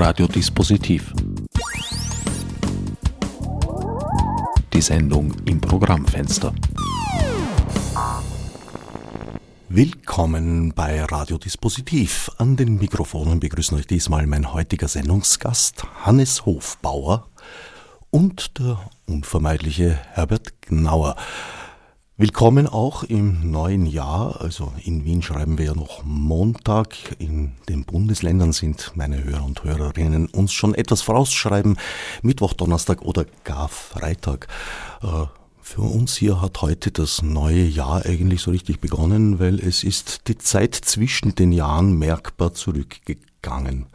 Radiodispositiv. Die Sendung im Programmfenster. Willkommen bei Radiodispositiv. An den Mikrofonen begrüßen euch diesmal mein heutiger Sendungsgast Hannes Hofbauer und der unvermeidliche Herbert Gnauer. Willkommen auch im neuen Jahr. Also in Wien schreiben wir ja noch Montag. In den Bundesländern sind meine Hörer und Hörerinnen uns schon etwas vorausschreiben. Mittwoch, Donnerstag oder gar Freitag. Äh, für uns hier hat heute das neue Jahr eigentlich so richtig begonnen, weil es ist die Zeit zwischen den Jahren merkbar zurückgegangen.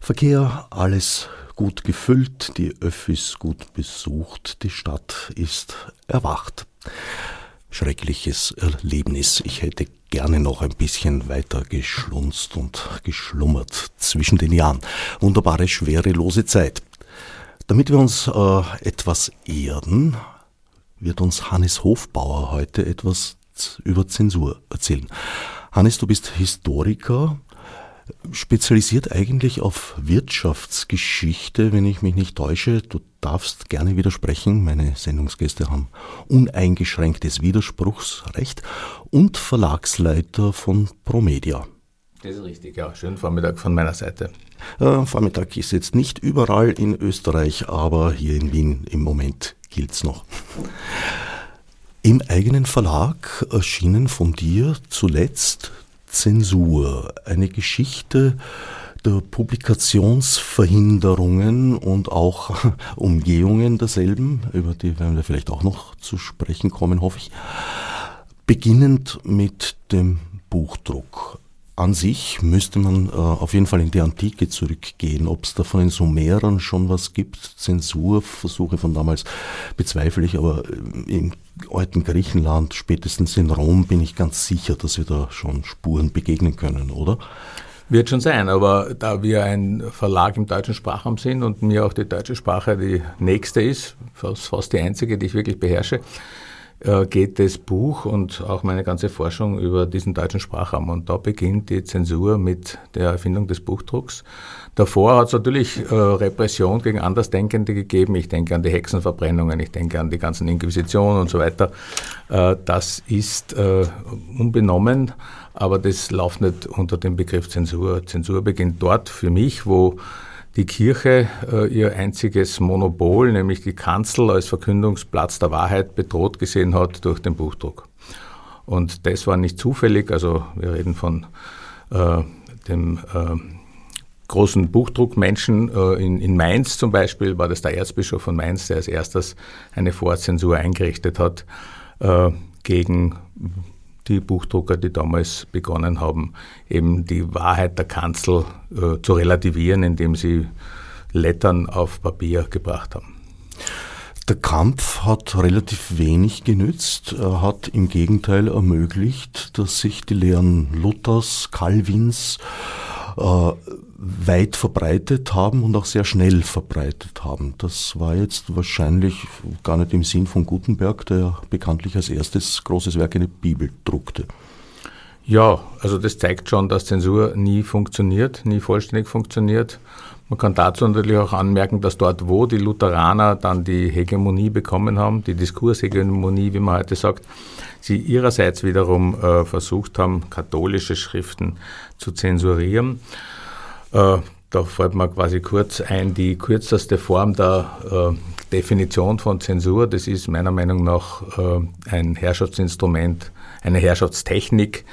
Verkehr, alles gut gefüllt, die Öffis gut besucht, die Stadt ist erwacht schreckliches Erlebnis. Ich hätte gerne noch ein bisschen weiter geschlunzt und geschlummert zwischen den Jahren. Wunderbare, schwerelose Zeit. Damit wir uns äh, etwas erden, wird uns Hannes Hofbauer heute etwas über Zensur erzählen. Hannes, du bist Historiker, spezialisiert eigentlich auf Wirtschaftsgeschichte, wenn ich mich nicht täusche. Du darfst gerne widersprechen. Meine Sendungsgäste haben uneingeschränktes Widerspruchsrecht und Verlagsleiter von Promedia. Das ist richtig, ja. Schönen Vormittag von meiner Seite. Äh, Vormittag ist jetzt nicht überall in Österreich, aber hier in Wien im Moment gilt es noch. Im eigenen Verlag erschienen von dir zuletzt Zensur, eine Geschichte der Publikationsverhinderungen und auch Umgehungen derselben, über die werden wir vielleicht auch noch zu sprechen kommen, hoffe ich. Beginnend mit dem Buchdruck. An sich müsste man äh, auf jeden Fall in die Antike zurückgehen. Ob es da von den Sumerern schon was gibt, Zensurversuche von damals bezweifle ich, aber äh, im alten Griechenland, spätestens in Rom, bin ich ganz sicher, dass wir da schon Spuren begegnen können, oder? Wird schon sein, aber da wir ein Verlag im deutschen Sprachraum sind und mir auch die deutsche Sprache die nächste ist, fast, fast die einzige, die ich wirklich beherrsche, äh, geht das Buch und auch meine ganze Forschung über diesen deutschen Sprachraum. Und da beginnt die Zensur mit der Erfindung des Buchdrucks. Davor hat es natürlich äh, Repression gegen Andersdenkende gegeben. Ich denke an die Hexenverbrennungen, ich denke an die ganzen Inquisitionen und so weiter. Äh, das ist äh, unbenommen, aber das läuft nicht unter dem Begriff Zensur. Zensur beginnt dort für mich, wo die Kirche äh, ihr einziges Monopol, nämlich die Kanzel als Verkündungsplatz der Wahrheit, bedroht gesehen hat durch den Buchdruck. Und das war nicht zufällig, also wir reden von äh, dem äh, großen Buchdruckmenschen äh, in, in Mainz zum Beispiel, war das der Erzbischof von Mainz, der als erstes eine Vorzensur eingerichtet hat äh, gegen die Buchdrucker, die damals begonnen haben, eben die Wahrheit der Kanzel äh, zu relativieren, indem sie Lettern auf Papier gebracht haben. Der Kampf hat relativ wenig genützt. Er hat im Gegenteil ermöglicht, dass sich die Lehren Luthers, Calvins äh, weit verbreitet haben und auch sehr schnell verbreitet haben. Das war jetzt wahrscheinlich gar nicht im Sinn von Gutenberg, der bekanntlich als erstes großes Werk eine Bibel druckte. Ja, also das zeigt schon, dass Zensur nie funktioniert, nie vollständig funktioniert. Man kann dazu natürlich auch anmerken, dass dort, wo die Lutheraner dann die Hegemonie bekommen haben, die Diskurshegemonie, wie man heute sagt, sie ihrerseits wiederum äh, versucht haben, katholische Schriften zu zensurieren. Äh, da fällt mir quasi kurz ein, die kürzeste Form der äh, Definition von Zensur, das ist meiner Meinung nach äh, ein Herrschaftsinstrument, eine Herrschaftstechnik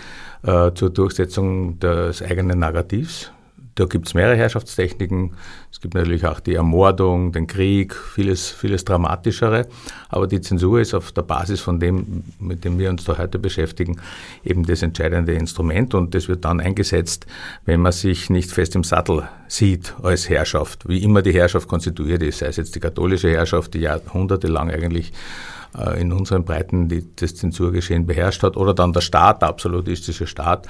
äh, zur Durchsetzung des eigenen Narrativs. Da gibt es mehrere Herrschaftstechniken. Es gibt natürlich auch die Ermordung, den Krieg, vieles, vieles Dramatischere. Aber die Zensur ist auf der Basis von dem, mit dem wir uns da heute beschäftigen, eben das entscheidende Instrument. Und das wird dann eingesetzt, wenn man sich nicht fest im Sattel sieht als Herrschaft, wie immer die Herrschaft konstituiert ist, sei es jetzt die katholische Herrschaft, die jahrhundertelang eigentlich äh, in unseren Breiten die, das Zensurgeschehen beherrscht hat, oder dann der Staat, der absolutistische Staat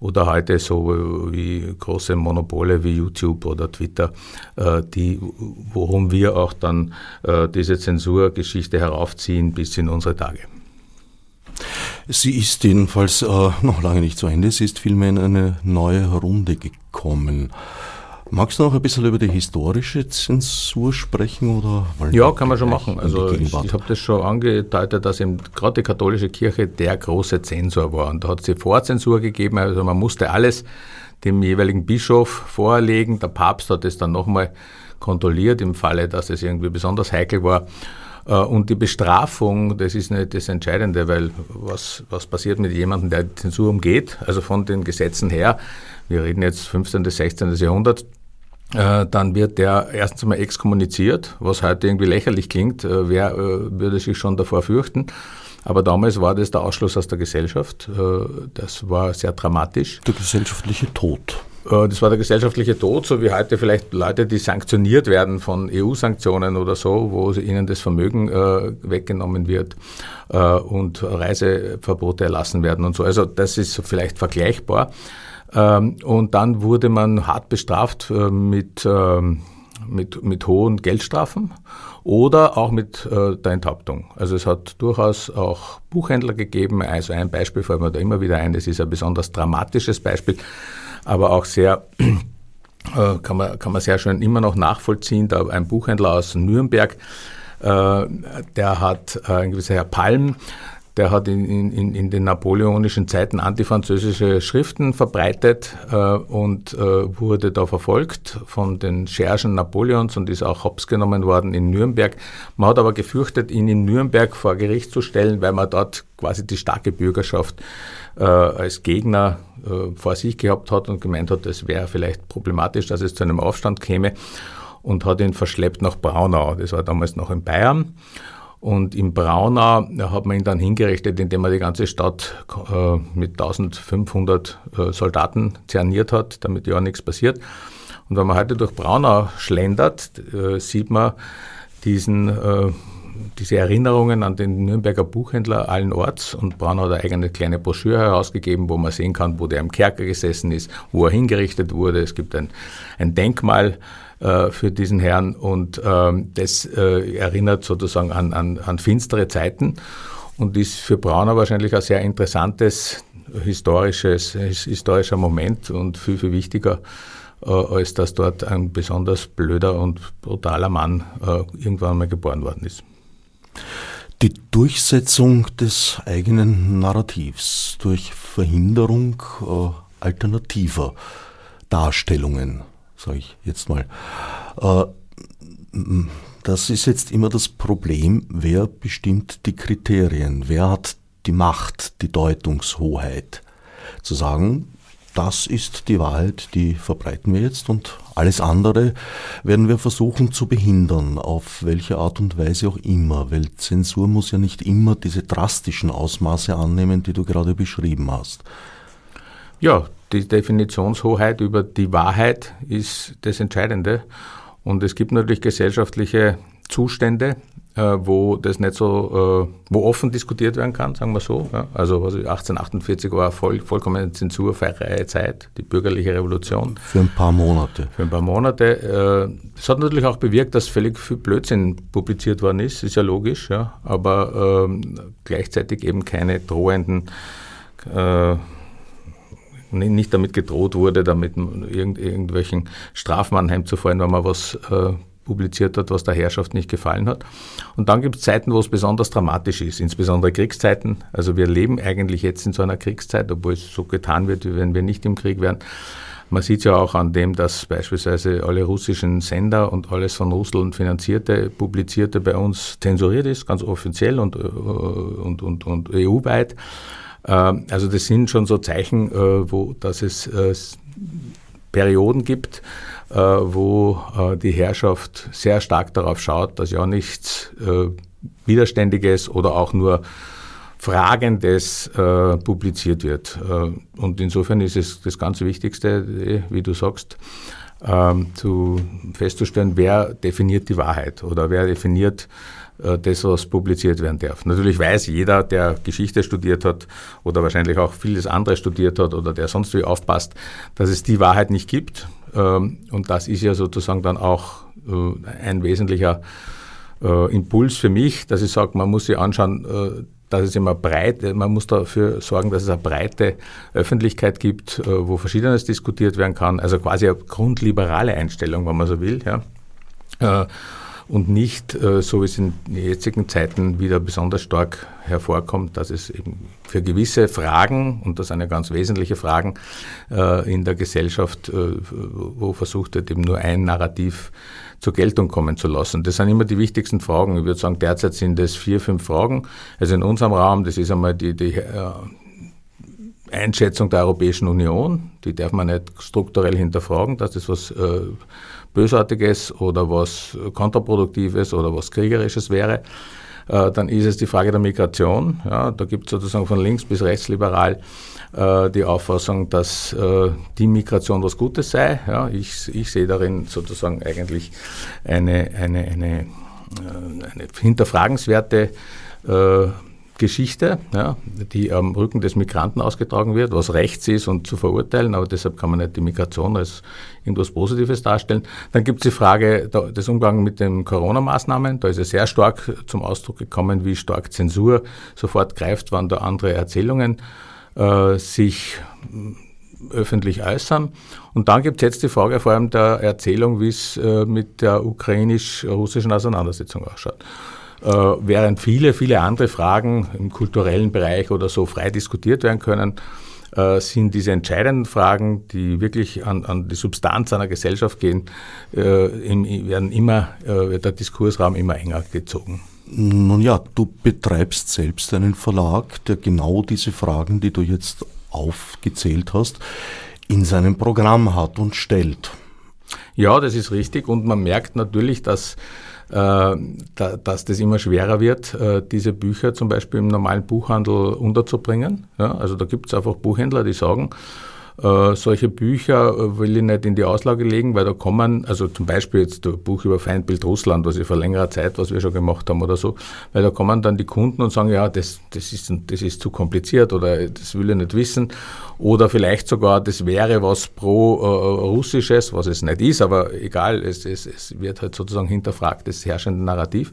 oder heute so wie große Monopole wie YouTube oder Twitter, äh, die, worum wir auch dann äh, diese Zensurgeschichte heraufziehen bis in unsere Tage. Sie ist jedenfalls äh, noch lange nicht zu Ende, sie ist vielmehr in eine neue Runde gekommen. Magst du noch ein bisschen über die historische Zensur sprechen? Oder ja, kann man schon machen. Also ich, ich habe das schon angedeutet, dass eben gerade die katholische Kirche der große Zensor war. Und da hat es die Vorzensur gegeben, also man musste alles dem jeweiligen Bischof vorlegen. Der Papst hat es dann nochmal kontrolliert im Falle, dass es irgendwie besonders heikel war. Äh, und die Bestrafung, das ist nicht das Entscheidende, weil was, was passiert mit jemandem, der die Zensur umgeht, also von den Gesetzen her, wir reden jetzt 15. bis 16. Jahrhundert, dann wird der erstens einmal exkommuniziert, was heute irgendwie lächerlich klingt. Äh, wer würde sich schon davor fürchten? Aber damals war das der Ausschluss aus der Gesellschaft. Das war sehr dramatisch. Der gesellschaftliche Tod. Äh, das war der gesellschaftliche Tod, so wie heute vielleicht Leute, die sanktioniert werden von EU-Sanktionen oder so, wo ihnen das Vermögen äh, weggenommen wird äh, und Reiseverbote erlassen werden und so. Also das ist vielleicht vergleichbar. Ähm, und dann wurde man hart bestraft äh, mit, ähm, mit, mit hohen Geldstrafen oder auch mit äh, der Enthauptung. Also es hat durchaus auch Buchhändler gegeben. Also ein Beispiel fällt mir da immer wieder ein, das ist ein besonders dramatisches Beispiel aber auch sehr, äh, kann, man, kann man sehr schön immer noch nachvollziehen. Da ein Buchhändler aus Nürnberg, äh, der hat äh, ein gewisser Herr Palm, der hat in, in, in den napoleonischen Zeiten antifranzösische Schriften verbreitet äh, und äh, wurde da verfolgt von den Schergen Napoleons und ist auch hops genommen worden in Nürnberg. Man hat aber gefürchtet, ihn in Nürnberg vor Gericht zu stellen, weil man dort quasi die starke Bürgerschaft äh, als Gegner äh, vor sich gehabt hat und gemeint hat, es wäre vielleicht problematisch, dass es zu einem Aufstand käme und hat ihn verschleppt nach Braunau. Das war damals noch in Bayern. Und in Braunau hat man ihn dann hingerichtet, indem er die ganze Stadt äh, mit 1500 äh, Soldaten zerniert hat, damit ja nichts passiert. Und wenn man heute durch Braunau schlendert, äh, sieht man diesen diese Erinnerungen an den Nürnberger Buchhändler allen Orts und Braun hat eine eigene kleine Broschüre herausgegeben, wo man sehen kann, wo der im Kerker gesessen ist, wo er hingerichtet wurde. Es gibt ein, ein Denkmal äh, für diesen Herrn und ähm, das äh, erinnert sozusagen an, an, an finstere Zeiten und ist für Brauner wahrscheinlich ein sehr interessantes historisches, historischer Moment und viel, viel wichtiger, äh, als dass dort ein besonders blöder und brutaler Mann äh, irgendwann mal geboren worden ist. Die Durchsetzung des eigenen Narrativs durch Verhinderung äh, alternativer Darstellungen, sage ich jetzt mal. Äh, das ist jetzt immer das Problem, wer bestimmt die Kriterien, wer hat die Macht, die Deutungshoheit. Zu sagen, das ist die Wahrheit, die verbreiten wir jetzt und alles andere werden wir versuchen zu behindern, auf welche Art und Weise auch immer, weil Zensur muss ja nicht immer diese drastischen Ausmaße annehmen, die du gerade beschrieben hast. Ja, die Definitionshoheit über die Wahrheit ist das Entscheidende. Und es gibt natürlich gesellschaftliche Zustände, wo das nicht so, äh, wo offen diskutiert werden kann, sagen wir so. Also was 1848 war voll, vollkommen zensurfreie Zeit, die bürgerliche Revolution. Für ein paar Monate. Für ein paar Monate. Äh, das hat natürlich auch bewirkt, dass völlig viel Blödsinn publiziert worden ist, ist ja logisch, ja. aber ähm, gleichzeitig eben keine drohenden äh, nicht damit gedroht wurde, damit irgend, irgendwelchen Strafmann heimzufallen, wenn man was äh, publiziert hat, was der Herrschaft nicht gefallen hat. Und dann gibt es Zeiten, wo es besonders dramatisch ist, insbesondere Kriegszeiten. Also wir leben eigentlich jetzt in so einer Kriegszeit, obwohl es so getan wird, wie wenn wir nicht im Krieg wären. Man sieht ja auch an dem, dass beispielsweise alle russischen Sender und alles von Russland finanzierte, publizierte bei uns zensuriert ist, ganz offiziell und, äh, und, und, und EU-weit. Ähm, also das sind schon so Zeichen, äh, wo, dass es äh, Perioden gibt, äh, wo äh, die Herrschaft sehr stark darauf schaut, dass ja nichts äh, Widerständiges oder auch nur Fragendes publiziert wird. und insofern ist es das ganz Wichtigste, wie du sagst, ähm, zu festzustellen, wer definiert die Wahrheit oder wer definiert das, was publiziert werden darf. Natürlich weiß jeder, der Geschichte studiert hat oder wahrscheinlich auch vieles andere studiert hat oder der sonst wie aufpasst, dass es die Wahrheit nicht gibt. Ähm, und das ist ja sozusagen dann auch äh, ein wesentlicher äh, Impuls für mich, dass ich sage, man muss sich anschauen, äh, dass es immer breit, man muss dafür sorgen, dass es eine breite Öffentlichkeit gibt, wo Verschiedenes diskutiert werden kann. Also quasi eine grundliberale Einstellung, wenn man so will. Ja und nicht, äh, so wie es in jetzigen Zeiten wieder besonders stark hervorkommt, dass es eben für gewisse Fragen, und das sind ja ganz wesentliche Fragen äh, in der Gesellschaft, äh, wo versucht wird, eben nur ein Narrativ zur Geltung kommen zu lassen. Das sind immer die wichtigsten Fragen. Ich würde sagen, derzeit sind es vier, fünf Fragen. Also in unserem Raum, das ist einmal die, die Einschätzung der Europäischen Union, die darf man nicht strukturell hinterfragen, dass das was Bösartiges oder was Kontraproduktives oder was Kriegerisches wäre. Äh, dann ist es die Frage der Migration. Ja, da gibt es sozusagen von links bis rechts liberal äh, die Auffassung, dass äh, die Migration was Gutes sei. Ja, ich, ich sehe darin sozusagen eigentlich eine, eine, eine, eine hinterfragenswerte Geschichte, ja, die am Rücken des Migranten ausgetragen wird, was rechts ist und zu verurteilen, aber deshalb kann man nicht die Migration als irgendwas Positives darstellen. Dann gibt es die Frage des Umgangs mit den Corona-Maßnahmen. Da ist es sehr stark zum Ausdruck gekommen, wie stark Zensur sofort greift, wann da andere Erzählungen äh, sich äh, öffentlich äußern. Und dann gibt es jetzt die Frage vor allem der Erzählung, wie es äh, mit der ukrainisch-russischen Auseinandersetzung ausschaut. Äh, während viele, viele andere Fragen im kulturellen Bereich oder so frei diskutiert werden können, äh, sind diese entscheidenden Fragen, die wirklich an, an die Substanz einer Gesellschaft gehen, äh, werden immer, wird der Diskursraum immer enger gezogen. Nun ja, du betreibst selbst einen Verlag, der genau diese Fragen, die du jetzt aufgezählt hast, in seinem Programm hat und stellt. Ja, das ist richtig. Und man merkt natürlich, dass dass das immer schwerer wird, äh, diese Bücher zum Beispiel im normalen Buchhandel unterzubringen. also da gibt es einfach Buchhändler, die sagen, äh, solche Bücher äh, will ich nicht in die Auslage legen, weil da kommen, also zum Beispiel jetzt ein Buch über Feindbild Russland, was ich vor längerer Zeit, was wir schon gemacht haben oder so, weil da kommen dann die Kunden und sagen, ja, das, das, ist, das ist zu kompliziert oder das will ich nicht wissen. Oder vielleicht sogar, das wäre was pro-russisches, äh, was es nicht ist, aber egal, es, es, es wird halt sozusagen hinterfragt, das herrschende Narrativ.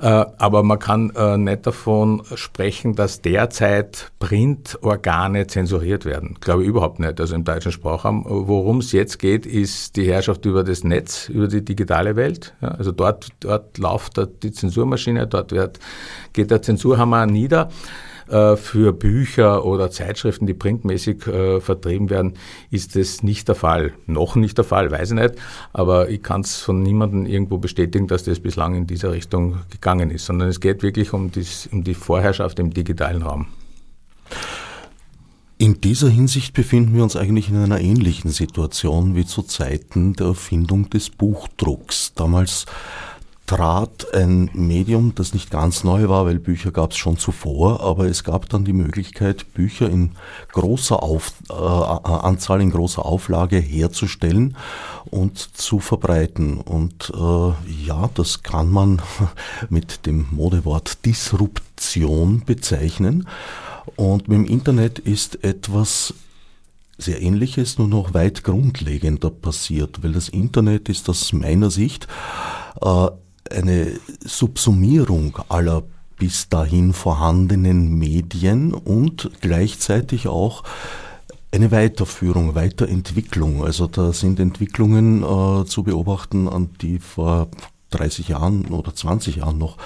Äh, aber man kann äh, nicht davon sprechen, dass derzeit Printorgane zensuriert werden. Glaube ich überhaupt nicht. Also im deutschen Sprachraum. Worum es jetzt geht, ist die Herrschaft über das Netz, über die digitale Welt. Also dort, dort läuft die Zensurmaschine, dort wird, geht der Zensurhammer nieder. Äh, für Bücher oder Zeitschriften, die printmäßig äh, vertrieben werden, ist das nicht der Fall. Noch nicht der Fall, weiß ich nicht, aber ich kann es von niemandem irgendwo bestätigen, dass das bislang in dieser Richtung gegangen ist, sondern es geht wirklich um, dies, um die Vorherrschaft im digitalen Raum. In dieser Hinsicht befinden wir uns eigentlich in einer ähnlichen Situation wie zu Zeiten der Erfindung des Buchdrucks. Damals trat ein Medium, das nicht ganz neu war, weil Bücher gab es schon zuvor, aber es gab dann die Möglichkeit, Bücher in großer Auf, äh, Anzahl, in großer Auflage herzustellen und zu verbreiten. Und äh, ja, das kann man mit dem Modewort Disruption bezeichnen. Und mit dem Internet ist etwas sehr ähnliches, nur noch weit grundlegender passiert, weil das Internet ist aus meiner Sicht äh, eine Subsumierung aller bis dahin vorhandenen Medien und gleichzeitig auch eine Weiterführung, Weiterentwicklung. Also da sind Entwicklungen äh, zu beobachten, an die vor 30 Jahren oder 20 Jahren noch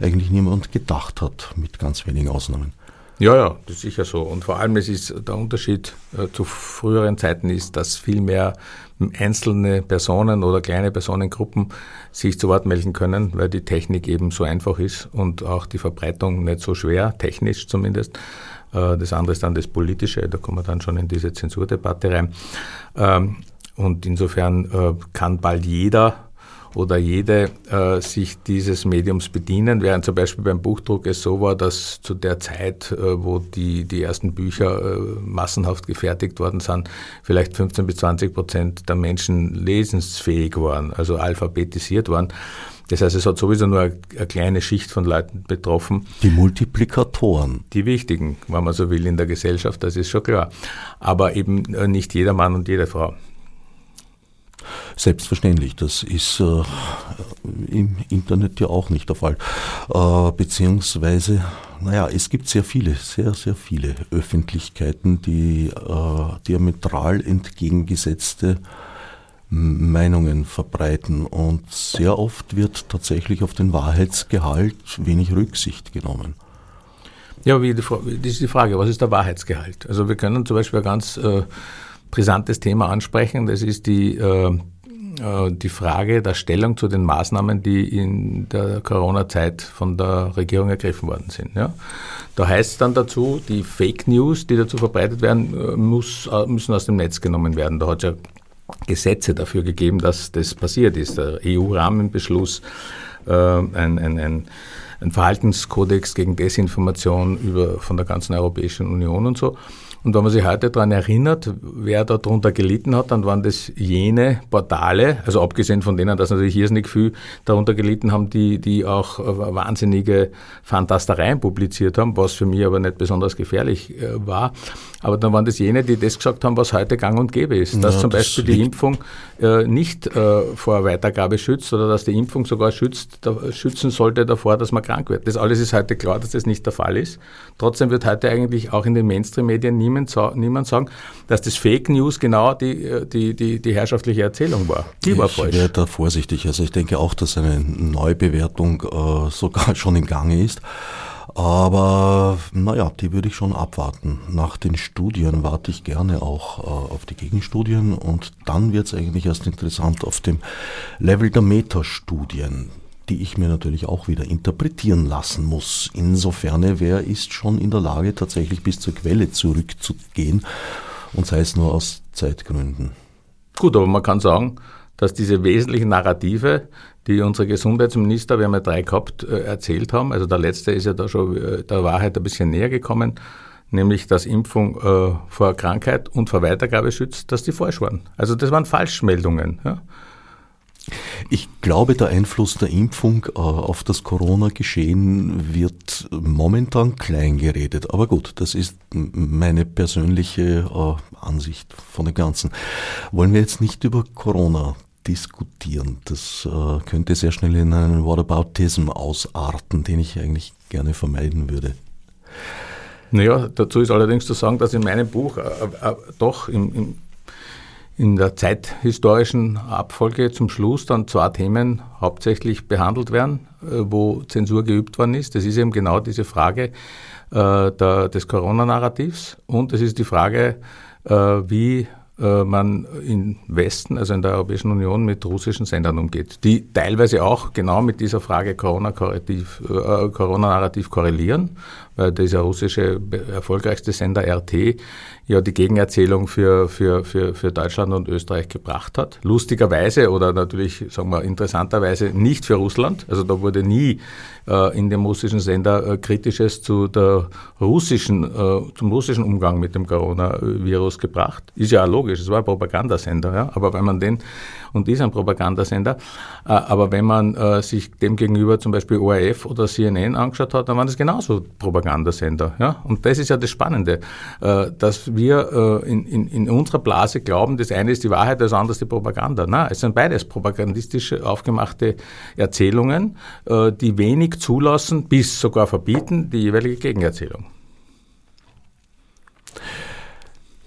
eigentlich niemand gedacht hat, mit ganz wenigen Ausnahmen. Ja, ja, das ist sicher so. Und vor allem es ist der Unterschied äh, zu früheren Zeiten ist, dass viel mehr einzelne Personen oder kleine Personengruppen sich zu Wort melden können, weil die Technik eben so einfach ist und auch die Verbreitung nicht so schwer, technisch zumindest. Äh, das andere ist dann das Politische, da kommen wir dann schon in diese Zensurdebatte rein. Ähm, und insofern äh, kann bald jeder oder jede äh, sich dieses Mediums bedienen, während zum Beispiel beim Buchdruck es so war, dass zu der Zeit, äh, wo die, die ersten Bücher äh, massenhaft gefertigt worden sind, vielleicht 15 bis 20 Prozent der Menschen lesensfähig waren, also alphabetisiert waren. Das heißt, es hat sowieso nur eine, eine kleine Schicht von Leuten betroffen. Die Multiplikatoren. Die wichtigen, wenn man so will, in der Gesellschaft, das ist schon klar. Aber eben äh, nicht jeder Mann und jede Frau. Selbstverständlich, das ist äh, im Internet ja auch nicht der Fall. Äh, beziehungsweise, naja, es gibt sehr viele, sehr, sehr viele Öffentlichkeiten, die äh, diametral entgegengesetzte Meinungen verbreiten und sehr oft wird tatsächlich auf den Wahrheitsgehalt wenig Rücksicht genommen. Ja, wie die, das ist die Frage, was ist der Wahrheitsgehalt? Also wir können zum Beispiel ganz äh, brisantes Thema ansprechen, das ist die, äh, äh, die Frage der Stellung zu den Maßnahmen, die in der Corona-Zeit von der Regierung ergriffen worden sind. Ja? Da heißt es dann dazu, die Fake News, die dazu verbreitet werden, äh, muss, äh, müssen aus dem Netz genommen werden. Da hat es ja Gesetze dafür gegeben, dass das passiert ist. Der EU-Rahmenbeschluss, äh, ein, ein, ein, ein Verhaltenskodex gegen Desinformation über, von der ganzen Europäischen Union und so. Und wenn man sich heute daran erinnert, wer darunter gelitten hat, dann waren das jene Portale, also abgesehen von denen, dass natürlich hier nicht viel darunter gelitten haben, die, die auch äh, wahnsinnige Fantastereien publiziert haben, was für mich aber nicht besonders gefährlich äh, war. Aber dann waren das jene, die das gesagt haben, was heute gang und gäbe ist. Dass ja, zum Beispiel die Impfung äh, nicht äh, vor Weitergabe schützt oder dass die Impfung sogar schützt, da, schützen sollte davor, dass man krank wird. Das alles ist heute klar, dass das nicht der Fall ist. Trotzdem wird heute eigentlich auch in den Mainstream-Medien niemand niemand, niemand sagen, dass das Fake News genau die, die, die, die herrschaftliche Erzählung war. Die war falsch. Ich wäre da vorsichtig. Also ich denke auch, dass eine Neubewertung äh, sogar schon im Gange ist. Aber naja, die würde ich schon abwarten. Nach den Studien warte ich gerne auch äh, auf die Gegenstudien und dann wird es eigentlich erst interessant auf dem Level der Metastudien die ich mir natürlich auch wieder interpretieren lassen muss. Insofern, wer ist schon in der Lage, tatsächlich bis zur Quelle zurückzugehen und sei es nur aus Zeitgründen. Gut, aber man kann sagen, dass diese wesentlichen Narrative, die unsere Gesundheitsminister, wir haben ja drei gehabt, äh, erzählt haben, also der letzte ist ja da schon äh, der Wahrheit ein bisschen näher gekommen, nämlich dass Impfung äh, vor Krankheit und vor Weitergabe schützt, dass die falsch waren. Also das waren Falschmeldungen. Ja. Ich glaube, der Einfluss der Impfung äh, auf das Corona-Geschehen wird momentan klein geredet. Aber gut, das ist meine persönliche äh, Ansicht von dem Ganzen. Wollen wir jetzt nicht über Corona diskutieren? Das äh, könnte sehr schnell in einen Whataboutism ausarten, den ich eigentlich gerne vermeiden würde. Naja, dazu ist allerdings zu sagen, dass in meinem Buch äh, äh, doch im, im in der zeithistorischen Abfolge zum Schluss dann zwei Themen hauptsächlich behandelt werden, äh, wo Zensur geübt worden ist. Das ist eben genau diese Frage äh, der, des Corona-Narrativs und es ist die Frage, äh, wie äh, man im Westen, also in der Europäischen Union, mit russischen Sendern umgeht, die teilweise auch genau mit dieser Frage Corona-Narrativ äh, Corona korrelieren, weil dieser russische erfolgreichste Sender RT ja die Gegenerzählung für, für, für, für Deutschland und Österreich gebracht hat. Lustigerweise oder natürlich, sagen wir, interessanterweise nicht für Russland. Also da wurde nie äh, in dem russischen Sender äh, Kritisches zu der russischen, äh, zum russischen Umgang mit dem Coronavirus gebracht. Ist ja auch logisch, es war ein Propagandasender, ja. Aber wenn man den und ist ein Propagandasender. Äh, aber wenn man äh, sich dem gegenüber zum Beispiel ORF oder CNN angeschaut hat, dann waren das genauso Propagandasender. Und das ist ja das Spannende, äh, dass wir in, in, in unserer Blase glauben, das eine ist die Wahrheit, das andere ist die Propaganda. Nein, es sind beides propagandistisch aufgemachte Erzählungen, die wenig zulassen, bis sogar verbieten, die jeweilige Gegenerzählung.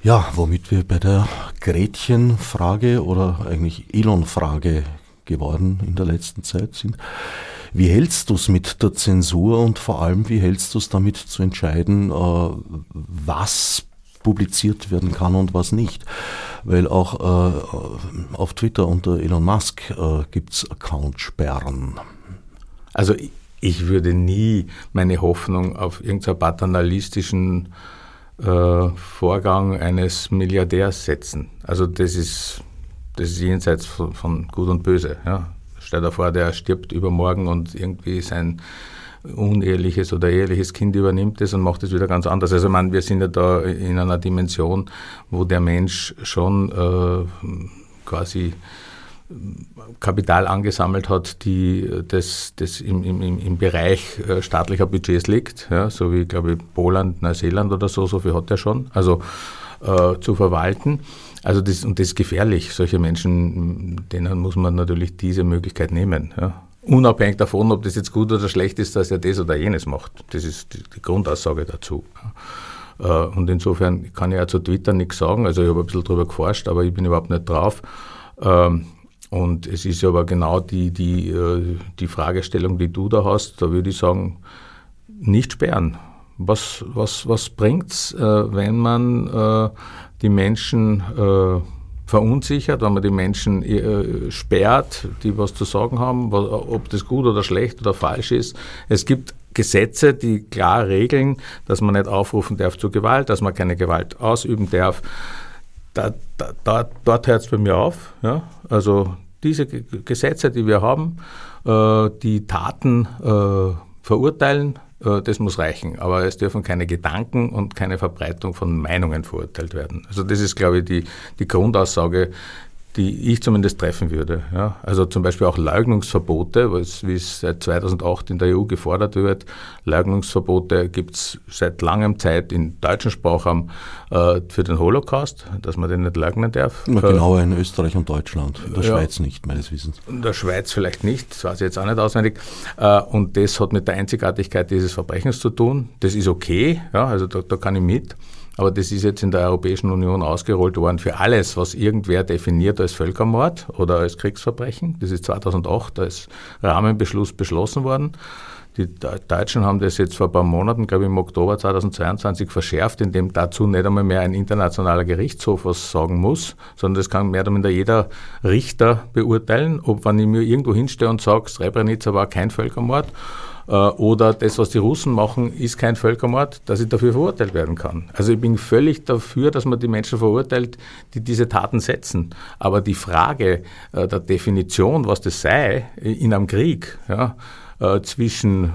Ja, womit wir bei der Gretchen-Frage oder eigentlich Elon-Frage geworden in der letzten Zeit sind. Wie hältst du es mit der Zensur und vor allem, wie hältst du es damit zu entscheiden, äh, was publiziert werden kann und was nicht? Weil auch äh, auf Twitter unter Elon Musk äh, gibt es Accountsperren. Also ich würde nie meine Hoffnung auf irgendeinen paternalistischen äh, Vorgang eines Milliardärs setzen. Also das ist, das ist jenseits von, von Gut und Böse. Ja. Stell dir vor, der stirbt übermorgen und irgendwie sein uneheliches oder eheliches Kind übernimmt es und macht es wieder ganz anders. Also ich meine, wir sind ja da in einer Dimension, wo der Mensch schon äh, quasi Kapital angesammelt hat, die das, das im, im, im Bereich äh, staatlicher Budgets liegt, ja, so wie, glaube ich, Poland, Neuseeland oder so, so viel hat er schon, also äh, zu verwalten. Also das, und das ist gefährlich. Solche Menschen, denen muss man natürlich diese Möglichkeit nehmen. Ja. Unabhängig davon, ob das jetzt gut oder schlecht ist, dass er das oder jenes macht. Das ist die, die Grundaussage dazu. Äh, und insofern kann ich ja zu Twitter nichts sagen. Also ich habe ein bisschen darüber geforscht, aber ich bin überhaupt nicht drauf. Ähm, und es ist aber genau die, die, äh, die Fragestellung, die du da hast, da würde ich sagen, nicht sperren. Was, was, was bringt es, äh, wenn man die Menschen verunsichert, wenn man die Menschen sperrt, die was zu sagen haben, ob das gut oder schlecht oder falsch ist. Es gibt Gesetze, die klar regeln, dass man nicht aufrufen darf zu Gewalt, dass man keine Gewalt ausüben darf. Da, da, da, dort hört es bei mir auf. Ja? Also diese Gesetze, die wir haben, äh, die Taten äh, verurteilen, äh, das muss reichen. Aber es dürfen keine Gedanken und keine Verbreitung von Meinungen verurteilt werden. Also das ist, glaube ich, die, die Grundaussage, die ich zumindest treffen würde. Ja. Also zum Beispiel auch Leugnungsverbote, wie es seit 2008 in der EU gefordert wird. Leugnungsverbote gibt es seit langem Zeit im deutschen Sprachraum äh, für den Holocaust, dass man den nicht leugnen darf. Na, genauer in Österreich und Deutschland, in der ja, Schweiz nicht, meines Wissens. In der Schweiz vielleicht nicht, das weiß ich jetzt auch nicht auswendig. Äh, und das hat mit der Einzigartigkeit dieses Verbrechens zu tun. Das ist okay, ja, also da, da kann ich mit. Aber das ist jetzt in der Europäischen Union ausgerollt worden für alles, was irgendwer definiert als Völkermord oder als Kriegsverbrechen. Das ist 2008 als Rahmenbeschluss beschlossen worden. Die Deutschen haben das jetzt vor ein paar Monaten, glaube ich im Oktober 2022 verschärft, indem dazu nicht einmal mehr ein internationaler Gerichtshof was sagen muss, sondern das kann mehr oder minder jeder Richter beurteilen, ob wenn ich mir irgendwo hinstehe und sage, Srebrenica war kein Völkermord oder das, was die Russen machen, ist kein Völkermord, dass ich dafür verurteilt werden kann. Also ich bin völlig dafür, dass man die Menschen verurteilt, die diese Taten setzen. Aber die Frage äh, der Definition, was das sei in einem Krieg, ja, äh, zwischen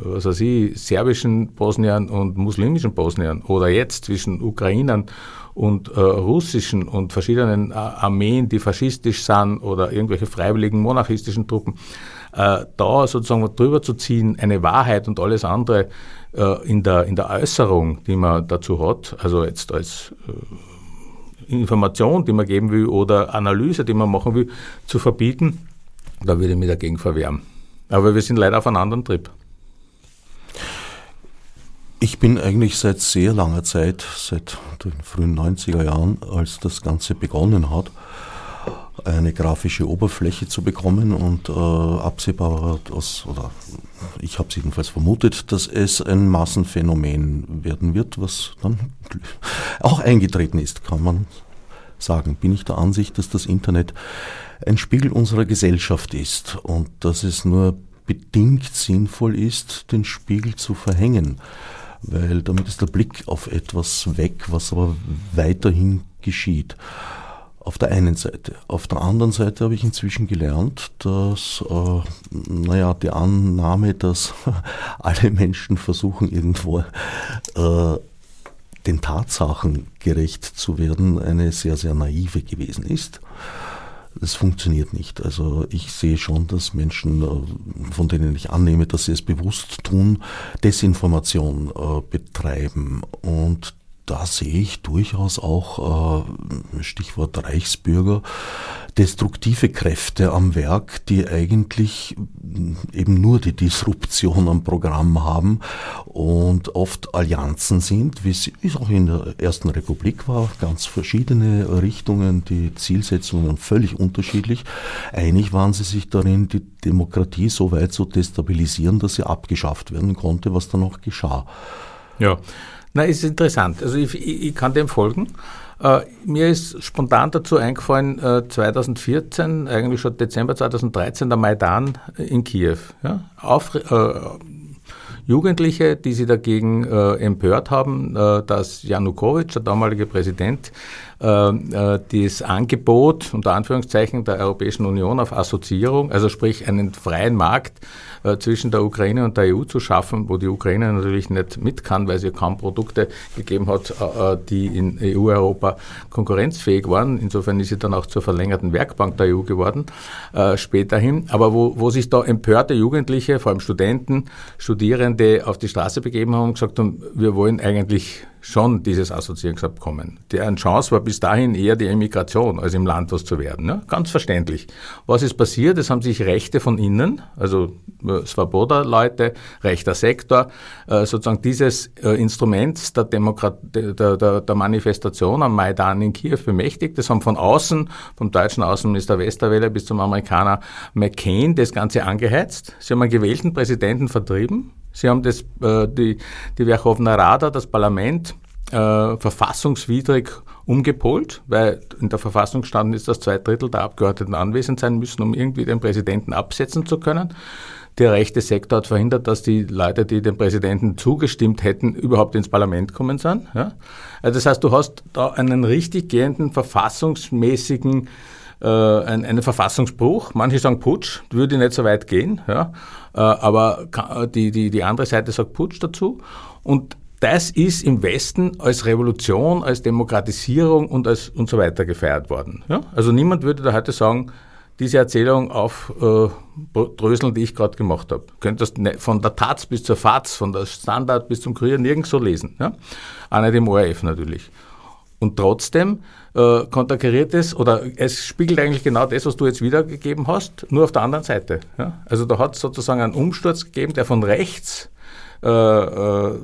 was weiß ich, serbischen Bosniern und muslimischen Bosniern oder jetzt zwischen Ukrainern und äh, russischen und verschiedenen Armeen, die faschistisch sind oder irgendwelche freiwilligen monarchistischen Truppen, äh, da sozusagen drüber zu ziehen, eine Wahrheit und alles andere äh, in, der, in der Äußerung, die man dazu hat, also jetzt als äh, Information, die man geben will oder Analyse, die man machen will, zu verbieten, da würde ich mich dagegen verwehren. Aber wir sind leider auf einem anderen Trip. Ich bin eigentlich seit sehr langer Zeit, seit den frühen 90er Jahren, als das Ganze begonnen hat, eine grafische Oberfläche zu bekommen und äh, absehbar das, oder ich habe es jedenfalls vermutet, dass es ein Massenphänomen werden wird, was dann auch eingetreten ist, kann man sagen. Bin ich der Ansicht, dass das Internet ein Spiegel unserer Gesellschaft ist und dass es nur bedingt sinnvoll ist, den Spiegel zu verhängen, weil damit ist der Blick auf etwas weg, was aber weiterhin geschieht. Auf der einen Seite. Auf der anderen Seite habe ich inzwischen gelernt, dass, äh, naja, die Annahme, dass alle Menschen versuchen, irgendwo äh, den Tatsachen gerecht zu werden, eine sehr, sehr naive gewesen ist. Das funktioniert nicht. Also ich sehe schon, dass Menschen, äh, von denen ich annehme, dass sie es bewusst tun, Desinformation äh, betreiben. Und da sehe ich durchaus auch, äh, Stichwort Reichsbürger, destruktive Kräfte am Werk, die eigentlich eben nur die Disruption am Programm haben und oft Allianzen sind, wie es auch in der Ersten Republik war, ganz verschiedene Richtungen, die Zielsetzungen völlig unterschiedlich. Einig waren sie sich darin, die Demokratie so weit zu destabilisieren, dass sie abgeschafft werden konnte, was dann auch geschah. Ja, na, ist interessant. Also ich, ich, ich kann dem folgen. Äh, mir ist spontan dazu eingefallen, äh, 2014, eigentlich schon Dezember 2013, der Maidan in Kiew. Ja? Auf, äh, Jugendliche, die sich dagegen äh, empört haben, äh, dass Janukowitsch, der damalige Präsident, äh, äh, das Angebot unter Anführungszeichen der Europäischen Union auf Assoziierung, also sprich einen freien Markt äh, zwischen der Ukraine und der EU zu schaffen, wo die Ukraine natürlich nicht mit kann, weil sie kaum Produkte gegeben hat, die in EU-Europa konkurrenzfähig waren. Insofern ist sie dann auch zur verlängerten Werkbank der EU geworden, späterhin. Aber wo, wo sich da empörte Jugendliche, vor allem Studenten, Studierende auf die Straße begeben haben und gesagt haben, wir wollen eigentlich schon dieses Assoziierungsabkommen. Deren Chance war bis dahin eher die Emigration, als im Land was zu werden. Ja? Ganz verständlich. Was ist passiert? Es haben sich Rechte von innen, also äh, Svoboda-Leute, rechter Sektor, äh, sozusagen dieses äh, Instruments der, Demokrat der, der, der Manifestation am Maidan in Kiew bemächtigt. Das haben von außen, vom deutschen Außenminister Westerwelle bis zum Amerikaner McCain, das Ganze angeheizt. Sie haben einen gewählten Präsidenten vertrieben Sie haben das, äh, die, die Verkhovna Rada, das Parlament, äh, verfassungswidrig umgepolt, weil in der Verfassung standen ist, dass zwei Drittel der Abgeordneten anwesend sein müssen, um irgendwie den Präsidenten absetzen zu können. Der rechte Sektor hat verhindert, dass die Leute, die dem Präsidenten zugestimmt hätten, überhaupt ins Parlament kommen sind. Ja? Also das heißt, du hast da einen richtig gehenden verfassungsmäßigen äh, ein, einen Verfassungsbruch. Manche sagen Putsch, würde nicht so weit gehen, ja. Äh, aber die, die, die andere Seite sagt Putsch dazu. Und das ist im Westen als Revolution, als Demokratisierung und als und so weiter gefeiert worden. Ja? Also niemand würde da heute sagen, diese Erzählung aufdröseln, äh, die ich gerade gemacht habe. Du könntest ne, von der Taz bis zur Faz, von der Standard bis zum Kurier nirgends so lesen. Ja? Auch nicht im ORF natürlich. Und trotzdem äh, konterkariert es oder es spiegelt eigentlich genau das, was du jetzt wiedergegeben hast, nur auf der anderen Seite. Ja? Also da hat es sozusagen einen Umsturz gegeben, der von rechts äh, äh,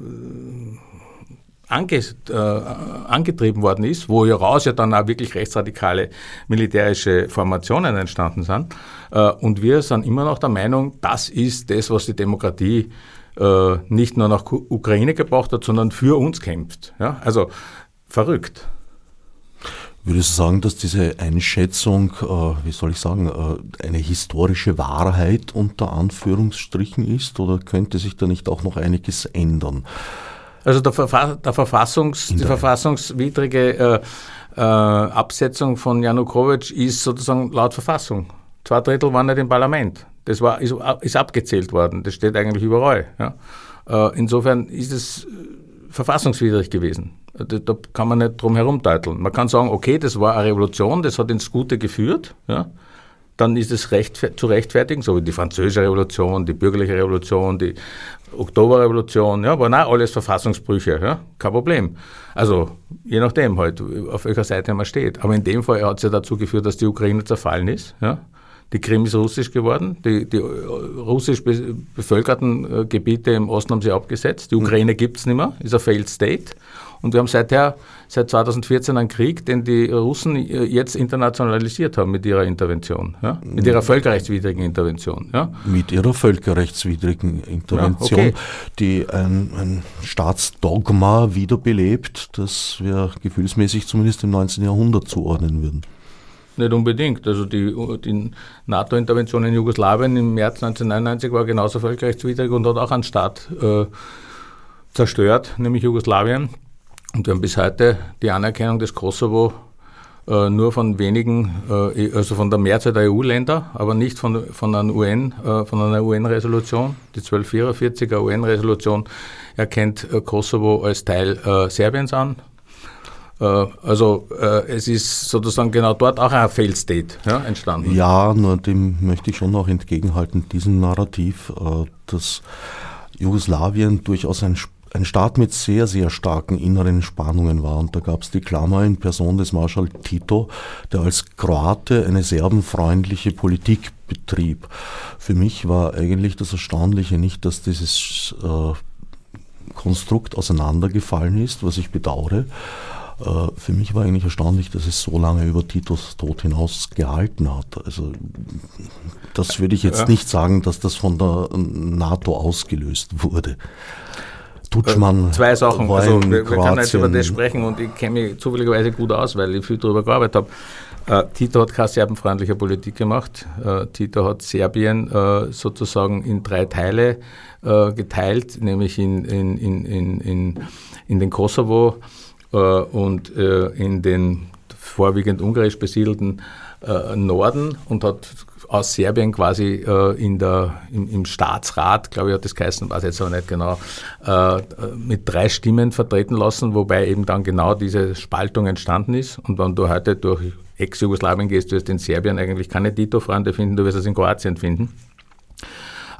ange, äh, angetrieben worden ist, wo hieraus ja dann auch wirklich rechtsradikale militärische Formationen entstanden sind. Äh, und wir sind immer noch der Meinung, das ist das, was die Demokratie äh, nicht nur nach Ukraine gebracht hat, sondern für uns kämpft. Ja? Also verrückt. Würdest du sagen, dass diese Einschätzung, äh, wie soll ich sagen, äh, eine historische Wahrheit unter Anführungsstrichen ist oder könnte sich da nicht auch noch einiges ändern? Also der, Verfa der Verfassungs, die verfassungswidrige äh, äh, Absetzung von Janukowitsch ist sozusagen laut Verfassung. Zwei Drittel waren nicht im Parlament. Das war, ist, ist abgezählt worden. Das steht eigentlich überall. Ja. Äh, insofern ist es verfassungswidrig gewesen. Da, da, kann man nicht drum herum teuteln. Man kann sagen, okay, das war eine Revolution, das hat ins Gute geführt. Ja? Dann ist es recht, zu rechtfertigen, so wie die französische Revolution, die bürgerliche Revolution, die Oktoberrevolution, ja, waren auch alles Verfassungsbrüche, ja, kein Problem. Also je nachdem halt, auf welcher Seite man steht. Aber in dem Fall hat es ja dazu geführt, dass die Ukraine zerfallen ist. Ja. Die Krim ist russisch geworden. Die, die russisch bevölkerten äh, Gebiete im Osten haben sie abgesetzt. Die Ukraine gibt es nicht mehr, ist ein Failed State. Und wir haben seither, seit 2014 einen Krieg, den die Russen äh, jetzt internationalisiert haben mit ihrer Intervention, ja? mit ihrer völkerrechtswidrigen Intervention. Ja? Mit ihrer völkerrechtswidrigen Intervention, ja, okay. die ein, ein Staatsdogma wiederbelebt, das wir gefühlsmäßig zumindest im 19. Jahrhundert zuordnen würden. Nicht unbedingt. Also die, die NATO-Intervention in Jugoslawien im März 1999 war genauso völkerrechtswidrig und hat auch einen Staat äh, zerstört, nämlich Jugoslawien. Und wir haben bis heute die Anerkennung des Kosovo äh, nur von wenigen, äh, also von der Mehrzahl der EU-Länder, aber nicht von, von, einer UN, äh, von einer UN-Resolution. Die 1244er UN-Resolution erkennt Kosovo als Teil Serbiens an. Also es ist sozusagen genau dort auch ein Failed State ja, entstanden. Ja, nur dem möchte ich schon auch entgegenhalten, diesem Narrativ, dass Jugoslawien durchaus ein, ein Staat mit sehr, sehr starken inneren Spannungen war. Und da gab es die Klammer in Person des Marschall Tito, der als Kroate eine serbenfreundliche Politik betrieb. Für mich war eigentlich das Erstaunliche nicht, dass dieses äh, Konstrukt auseinandergefallen ist, was ich bedauere, äh, für mich war eigentlich erstaunlich, dass es so lange über Titos Tod hinaus gehalten hat. Also das würde ich jetzt ja. nicht sagen, dass das von der NATO ausgelöst wurde. Tutschmann. Äh, zwei Sachen. Also, wir, wir können jetzt über das sprechen und ich kenne mich zufälligerweise gut aus, weil ich viel darüber gearbeitet habe. Äh, Tito hat keine serbenfreundliche Politik gemacht. Äh, Tito hat Serbien äh, sozusagen in drei Teile äh, geteilt, nämlich in, in, in, in, in den Kosovo, äh, und in den vorwiegend ungarisch besiedelten Norden und hat aus Serbien quasi in der, im, im, Staatsrat, glaube ich, hat das geheißen, weiß jetzt aber nicht genau, mit drei Stimmen vertreten lassen, wobei eben dann genau diese Spaltung entstanden ist. Und wenn du heute durch Ex-Jugoslawien gehst, wirst du in Serbien eigentlich keine Tito-Freunde finden, du wirst es in Kroatien finden.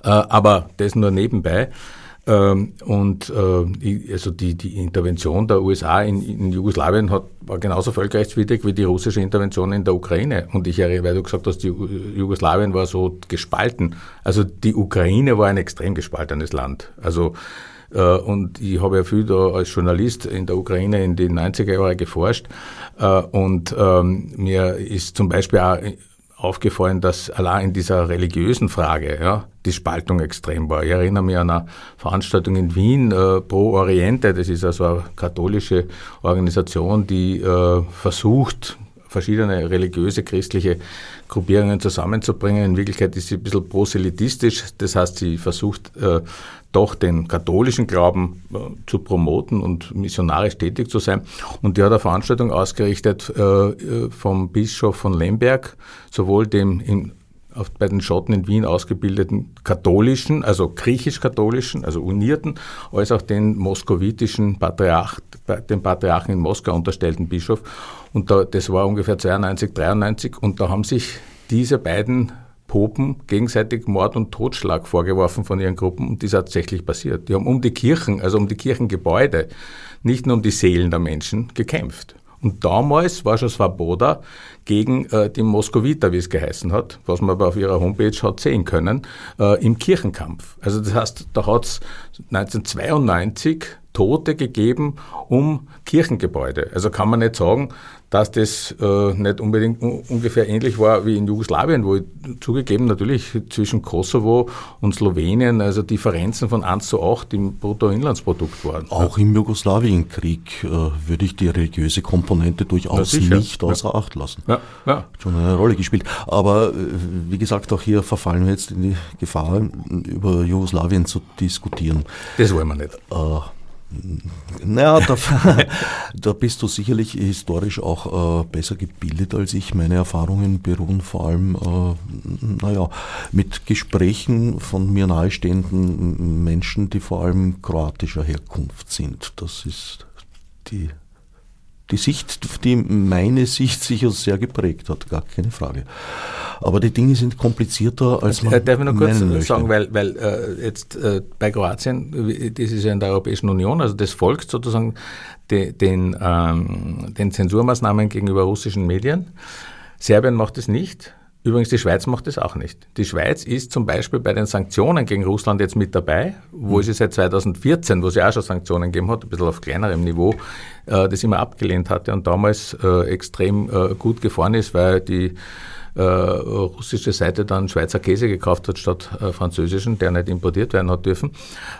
aber das nur nebenbei. Ähm, und äh, also die, die Intervention der USA in, in Jugoslawien hat, war genauso völkerrechtswidrig wie die russische Intervention in der Ukraine. Und ich erinnere, weil du gesagt hast, die Jugoslawien war so gespalten. Also die Ukraine war ein extrem gespaltenes Land. Also äh, und ich habe ja viel da als Journalist in der Ukraine in den 90er Jahren geforscht. Äh, und ähm, mir ist zum Beispiel auch aufgefallen, dass allein in dieser religiösen Frage ja, die Spaltung extrem war. Ich erinnere mich an eine Veranstaltung in Wien, äh, Pro Oriente, das ist also eine katholische Organisation, die äh, versucht, verschiedene religiöse, christliche Gruppierungen zusammenzubringen. In Wirklichkeit ist sie ein bisschen proselitistisch, das heißt, sie versucht äh, doch den katholischen Glauben äh, zu promoten und missionarisch tätig zu sein. Und die hat eine Veranstaltung ausgerichtet äh, äh vom Bischof von Lemberg, sowohl dem in, bei den Schotten in Wien ausgebildeten katholischen, also griechisch-katholischen, also unierten, als auch den moskowitischen Patriarch, dem Patriarchen in Moskau unterstellten Bischof. Und da, das war ungefähr 92, 93 und da haben sich diese beiden Popen gegenseitig Mord und Totschlag vorgeworfen von ihren Gruppen und das ist tatsächlich passiert. Die haben um die Kirchen, also um die Kirchengebäude, nicht nur um die Seelen der Menschen gekämpft. Und damals war schon Svoboda gegen äh, die Moskowiter, wie es geheißen hat, was man aber auf ihrer Homepage hat sehen können, äh, im Kirchenkampf. Also das heißt, da hat es 1992 Tote gegeben um Kirchengebäude. Also kann man nicht sagen, dass das äh, nicht unbedingt ungefähr ähnlich war wie in Jugoslawien, wo zugegeben natürlich zwischen Kosovo und Slowenien also Differenzen von 1 zu 8 im Bruttoinlandsprodukt waren. Auch im Jugoslawienkrieg äh, würde ich die religiöse Komponente durchaus nicht außer ja. Acht lassen. Ja. Ja. Schon eine Rolle gespielt. Aber äh, wie gesagt, auch hier verfallen wir jetzt in die Gefahr, über Jugoslawien zu diskutieren. Das wollen wir nicht. Naja, da, da bist du sicherlich historisch auch äh, besser gebildet als ich. Meine Erfahrungen beruhen vor allem, äh, naja, mit Gesprächen von mir nahestehenden Menschen, die vor allem kroatischer Herkunft sind. Das ist die die Sicht, die meine Sicht sicher sehr geprägt hat, gar keine Frage. Aber die Dinge sind komplizierter, als man äh, Darf ich noch kurz möchte. sagen, weil, weil äh, jetzt äh, bei Kroatien, das ist ja in der Europäischen Union, also das folgt sozusagen de, den, ähm, den Zensurmaßnahmen gegenüber russischen Medien. Serbien macht es nicht. Übrigens, die Schweiz macht das auch nicht. Die Schweiz ist zum Beispiel bei den Sanktionen gegen Russland jetzt mit dabei, wo mhm. sie seit 2014, wo sie auch schon Sanktionen gegeben hat, ein bisschen auf kleinerem Niveau, äh, das immer abgelehnt hatte und damals äh, extrem äh, gut gefahren ist, weil die äh, russische Seite dann Schweizer Käse gekauft hat statt äh, französischen, der nicht importiert werden hat dürfen.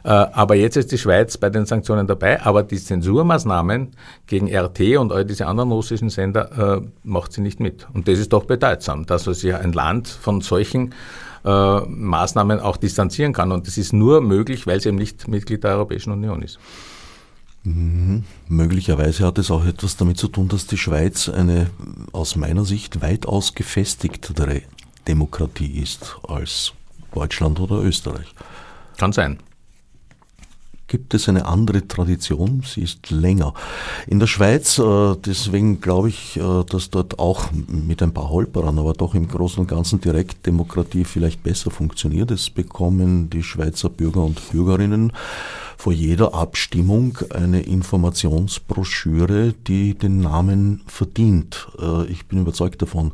Äh, aber jetzt ist die Schweiz bei den Sanktionen dabei, aber die Zensurmaßnahmen gegen RT und all diese anderen russischen Sender äh, macht sie nicht mit. Und das ist doch bedeutsam, dass sich ein Land von solchen äh, Maßnahmen auch distanzieren kann. Und das ist nur möglich, weil es eben nicht Mitglied der Europäischen Union ist. Mhm. Möglicherweise hat es auch etwas damit zu tun, dass die Schweiz eine aus meiner Sicht weitaus gefestigtere Demokratie ist als Deutschland oder Österreich. Kann sein gibt es eine andere Tradition, sie ist länger. In der Schweiz, äh, deswegen glaube ich, äh, dass dort auch mit ein paar Holperern, aber doch im Großen und Ganzen Direktdemokratie vielleicht besser funktioniert. Es bekommen die Schweizer Bürger und Bürgerinnen vor jeder Abstimmung eine Informationsbroschüre, die den Namen verdient. Äh, ich bin überzeugt davon,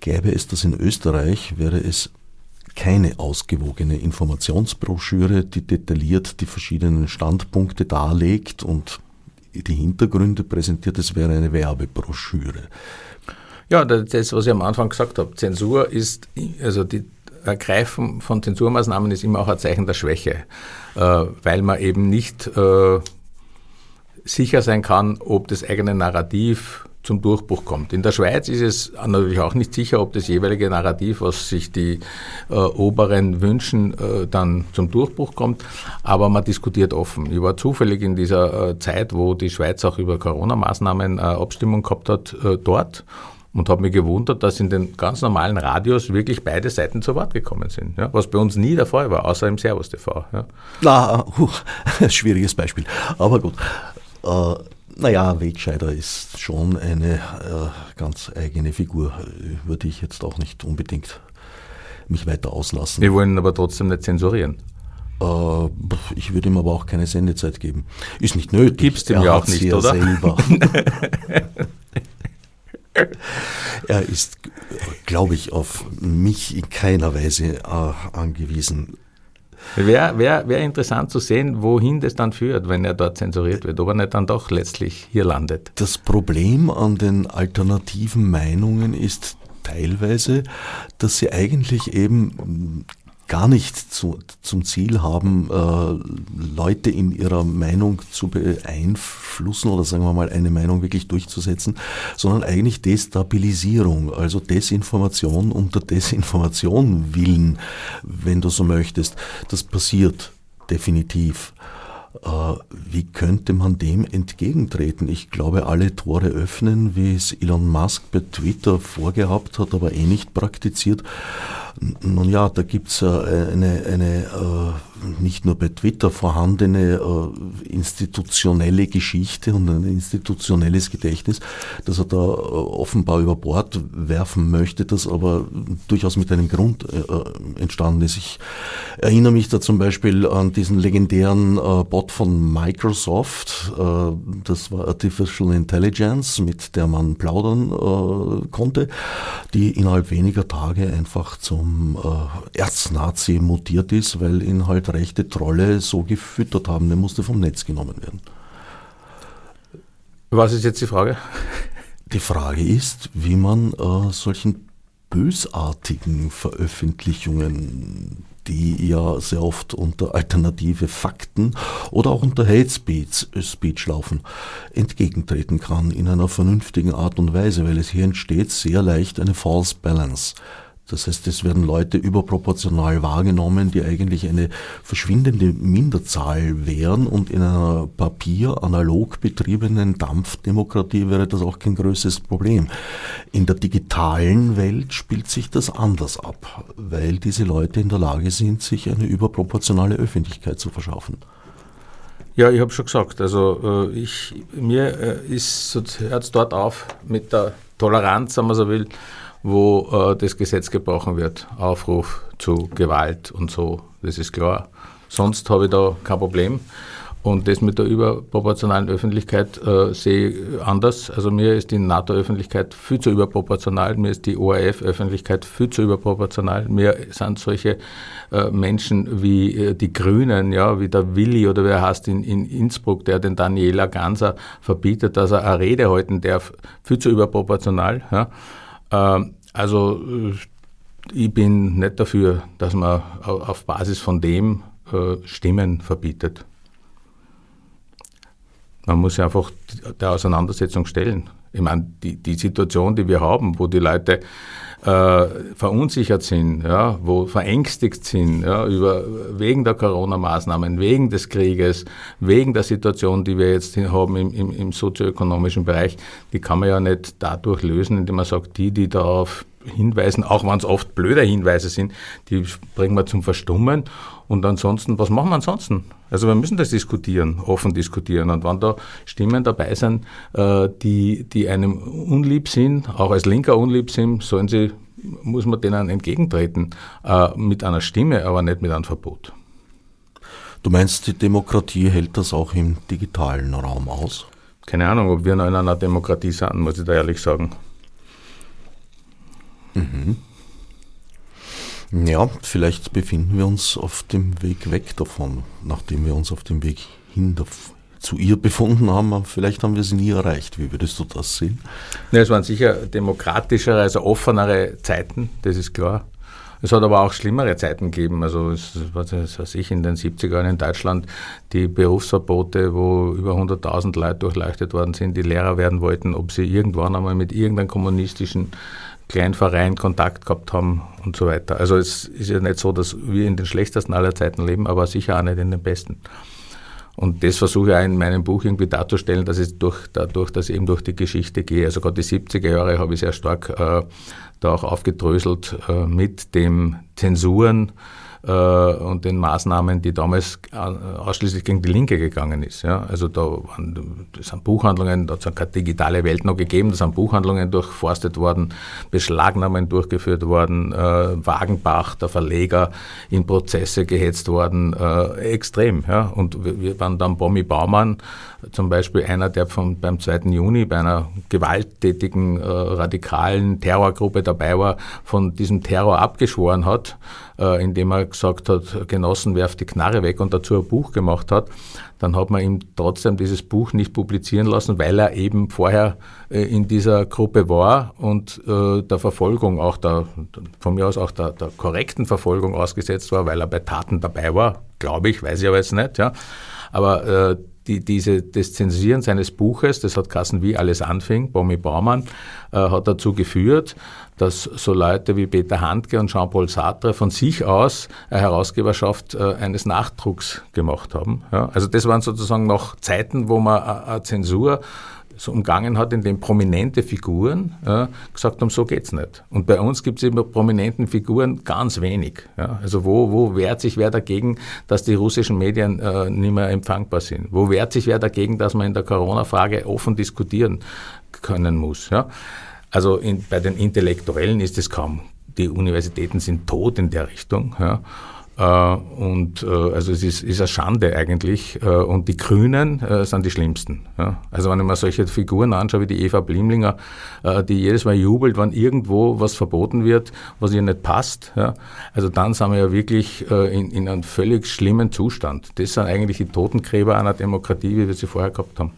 gäbe es das in Österreich, wäre es keine ausgewogene Informationsbroschüre, die detailliert die verschiedenen Standpunkte darlegt und die Hintergründe präsentiert. Es wäre eine Werbebroschüre. Ja, das, was ich am Anfang gesagt habe, Zensur ist, also die Ergreifen von Zensurmaßnahmen ist immer auch ein Zeichen der Schwäche, äh, weil man eben nicht äh, sicher sein kann, ob das eigene Narrativ zum Durchbruch kommt. In der Schweiz ist es natürlich auch nicht sicher, ob das jeweilige Narrativ, was sich die äh, Oberen wünschen, äh, dann zum Durchbruch kommt. Aber man diskutiert offen. Ich war zufällig in dieser äh, Zeit, wo die Schweiz auch über Corona-Maßnahmen äh, Abstimmung gehabt hat, äh, dort und habe mich gewundert, dass in den ganz normalen Radios wirklich beide Seiten zu Wort gekommen sind. Ja, was bei uns nie der Fall war, außer im Servus TV. Ja. Na, uh, schwieriges Beispiel. Aber gut. Äh, naja, Wegscheider ist schon eine äh, ganz eigene Figur, würde ich jetzt auch nicht unbedingt mich weiter auslassen. Wir wollen aber trotzdem nicht zensurieren. Äh, ich würde ihm aber auch keine Sendezeit geben. Ist nicht nötig. Gibst ihm ja auch nicht, oder? Selber. er ist, glaube ich, auf mich in keiner Weise äh, angewiesen. Wäre wär, wär interessant zu sehen, wohin das dann führt, wenn er dort zensuriert wird, ob er nicht dann doch letztlich hier landet. Das Problem an den alternativen Meinungen ist teilweise, dass sie eigentlich eben gar nicht zu, zum Ziel haben, äh, Leute in ihrer Meinung zu beeinflussen oder sagen wir mal eine Meinung wirklich durchzusetzen, sondern eigentlich Destabilisierung, also Desinformation unter Desinformation willen, wenn du so möchtest. Das passiert definitiv. Äh, wie könnte man dem entgegentreten? Ich glaube, alle Tore öffnen, wie es Elon Musk bei Twitter vorgehabt hat, aber eh nicht praktiziert. Nun ja, da gibt's äh, eine, eine äh, nicht nur bei Twitter vorhandene äh, institutionelle Geschichte und ein institutionelles Gedächtnis, das er da offenbar über Bord werfen möchte, das aber durchaus mit einem Grund entstanden ist. Ich erinnere mich da zum Beispiel an diesen legendären Bot von Microsoft, das war Artificial Intelligence, mit der man plaudern konnte, die innerhalb weniger Tage einfach zum äh, Erznazi mutiert ist, weil ihn halt rechte Trolle so gefüttert haben. Der musste vom Netz genommen werden. Was ist jetzt die Frage? Die Frage ist, wie man äh, solchen bösartigen Veröffentlichungen, die ja sehr oft unter alternative Fakten oder auch unter Hate Speech, Speech laufen, entgegentreten kann in einer vernünftigen Art und Weise, weil es hier entsteht sehr leicht eine False Balance. Das heißt, es werden Leute überproportional wahrgenommen, die eigentlich eine verschwindende Minderzahl wären und in einer papier-analog betriebenen Dampfdemokratie wäre das auch kein größeres Problem. In der digitalen Welt spielt sich das anders ab, weil diese Leute in der Lage sind, sich eine überproportionale Öffentlichkeit zu verschaffen. Ja, ich habe schon gesagt, also äh, ich, mir äh, ist, hört es dort auf mit der Toleranz, wenn man so will, wo äh, das Gesetz gebrochen wird. Aufruf zu Gewalt und so, das ist klar. Sonst habe ich da kein Problem. Und das mit der überproportionalen Öffentlichkeit äh, sehe ich anders. Also mir ist die NATO-Öffentlichkeit viel zu überproportional, mir ist die ORF-Öffentlichkeit viel zu überproportional. Mir sind solche äh, Menschen wie äh, die Grünen, ja, wie der Willi oder wer heißt in, in Innsbruck, der den Daniela Ganser verbietet, dass er eine Rede halten darf, viel zu überproportional. Ja. Ähm, also äh, ich bin nicht dafür, dass man auf Basis von dem äh, Stimmen verbietet. Man muss sich einfach der Auseinandersetzung stellen. Ich meine, die, die Situation, die wir haben, wo die Leute äh, verunsichert sind, ja, wo verängstigt sind, ja, über, wegen der Corona-Maßnahmen, wegen des Krieges, wegen der Situation, die wir jetzt haben im, im, im sozioökonomischen Bereich, die kann man ja nicht dadurch lösen, indem man sagt, die, die darauf hinweisen, auch wenn es oft blöde Hinweise sind, die bringen wir zum Verstummen. Und ansonsten, was machen wir ansonsten? Also wir müssen das diskutieren, offen diskutieren. Und wenn da Stimmen dabei sind, äh, die, die einem unlieb sind, auch als Linker unlieb sind, sollen sie, muss man denen entgegentreten, äh, mit einer Stimme, aber nicht mit einem Verbot. Du meinst, die Demokratie hält das auch im digitalen Raum aus? Keine Ahnung, ob wir noch in einer Demokratie sind, muss ich da ehrlich sagen. Mhm. Ja, vielleicht befinden wir uns auf dem Weg weg davon, nachdem wir uns auf dem Weg hin zu ihr befunden haben. Vielleicht haben wir sie nie erreicht. Wie würdest du das sehen? Ja, es waren sicher demokratischere, also offenere Zeiten, das ist klar. Es hat aber auch schlimmere Zeiten gegeben. Also, es, was weiß ich, in den 70er Jahren in Deutschland die Berufsverbote, wo über 100.000 Leute durchleuchtet worden sind, die Lehrer werden wollten, ob sie irgendwann einmal mit irgendeinem kommunistischen Kleinverein Kontakt gehabt haben und so weiter. Also es ist ja nicht so, dass wir in den schlechtesten aller Zeiten leben, aber sicher auch nicht in den besten. Und das versuche ich auch in meinem Buch irgendwie darzustellen, dass ich durch, dadurch, dass ich eben durch die Geschichte gehe. Also gerade die 70er Jahre habe ich sehr stark äh, da auch aufgedröselt äh, mit dem Zensuren, und den Maßnahmen, die damals äh, ausschließlich gegen die Linke gegangen ist. Ja. Also da waren, das sind Buchhandlungen, da hat es keine digitale Welt noch gegeben, da sind Buchhandlungen durchforstet worden, Beschlagnahmen durchgeführt worden, äh, Wagenbach, der Verleger, in Prozesse gehetzt worden, äh, extrem. Ja. Und wir, waren dann Bommi Baumann, zum Beispiel einer, der vom, beim 2. Juni bei einer gewalttätigen, äh, radikalen Terrorgruppe dabei war, von diesem Terror abgeschworen hat, äh, indem er gesagt hat, Genossen, werft die Knarre weg und dazu ein Buch gemacht hat, dann hat man ihm trotzdem dieses Buch nicht publizieren lassen, weil er eben vorher äh, in dieser Gruppe war und äh, der Verfolgung auch der, von mir aus auch der, der korrekten Verfolgung ausgesetzt war, weil er bei Taten dabei war, glaube ich, weiß ich aber jetzt nicht, ja. Aber äh, die, diese, das Zensieren seines Buches, das hat Kassen wie alles anfing, Bommi Baumann, äh, hat dazu geführt, dass so Leute wie Peter Handke und Jean-Paul Sartre von sich aus eine Herausgeberschaft äh, eines Nachdrucks gemacht haben. Ja, also das waren sozusagen noch Zeiten, wo man eine Zensur so umgangen hat, indem prominente Figuren ja, gesagt haben, so geht's nicht. Und bei uns gibt es eben prominenten Figuren ganz wenig. Ja. Also wo, wo wehrt sich wer dagegen, dass die russischen Medien äh, nicht mehr empfangbar sind? Wo wehrt sich wer dagegen, dass man in der Corona-Frage offen diskutieren können muss? Ja. Also in, bei den Intellektuellen ist es kaum. Die Universitäten sind tot in der Richtung. Ja. Äh, und äh, also es ist, ist eine Schande eigentlich. Äh, und die Grünen sind die schlimmsten. Also wenn ich mir solche Figuren anschaue wie die Eva Blimlinger, die jedes Mal jubelt, wenn irgendwo was verboten wird, was ihr nicht passt. Also dann sind wir ja wirklich in, in einem völlig schlimmen Zustand. Das sind eigentlich die Totengräber einer Demokratie, wie wir sie vorher gehabt haben.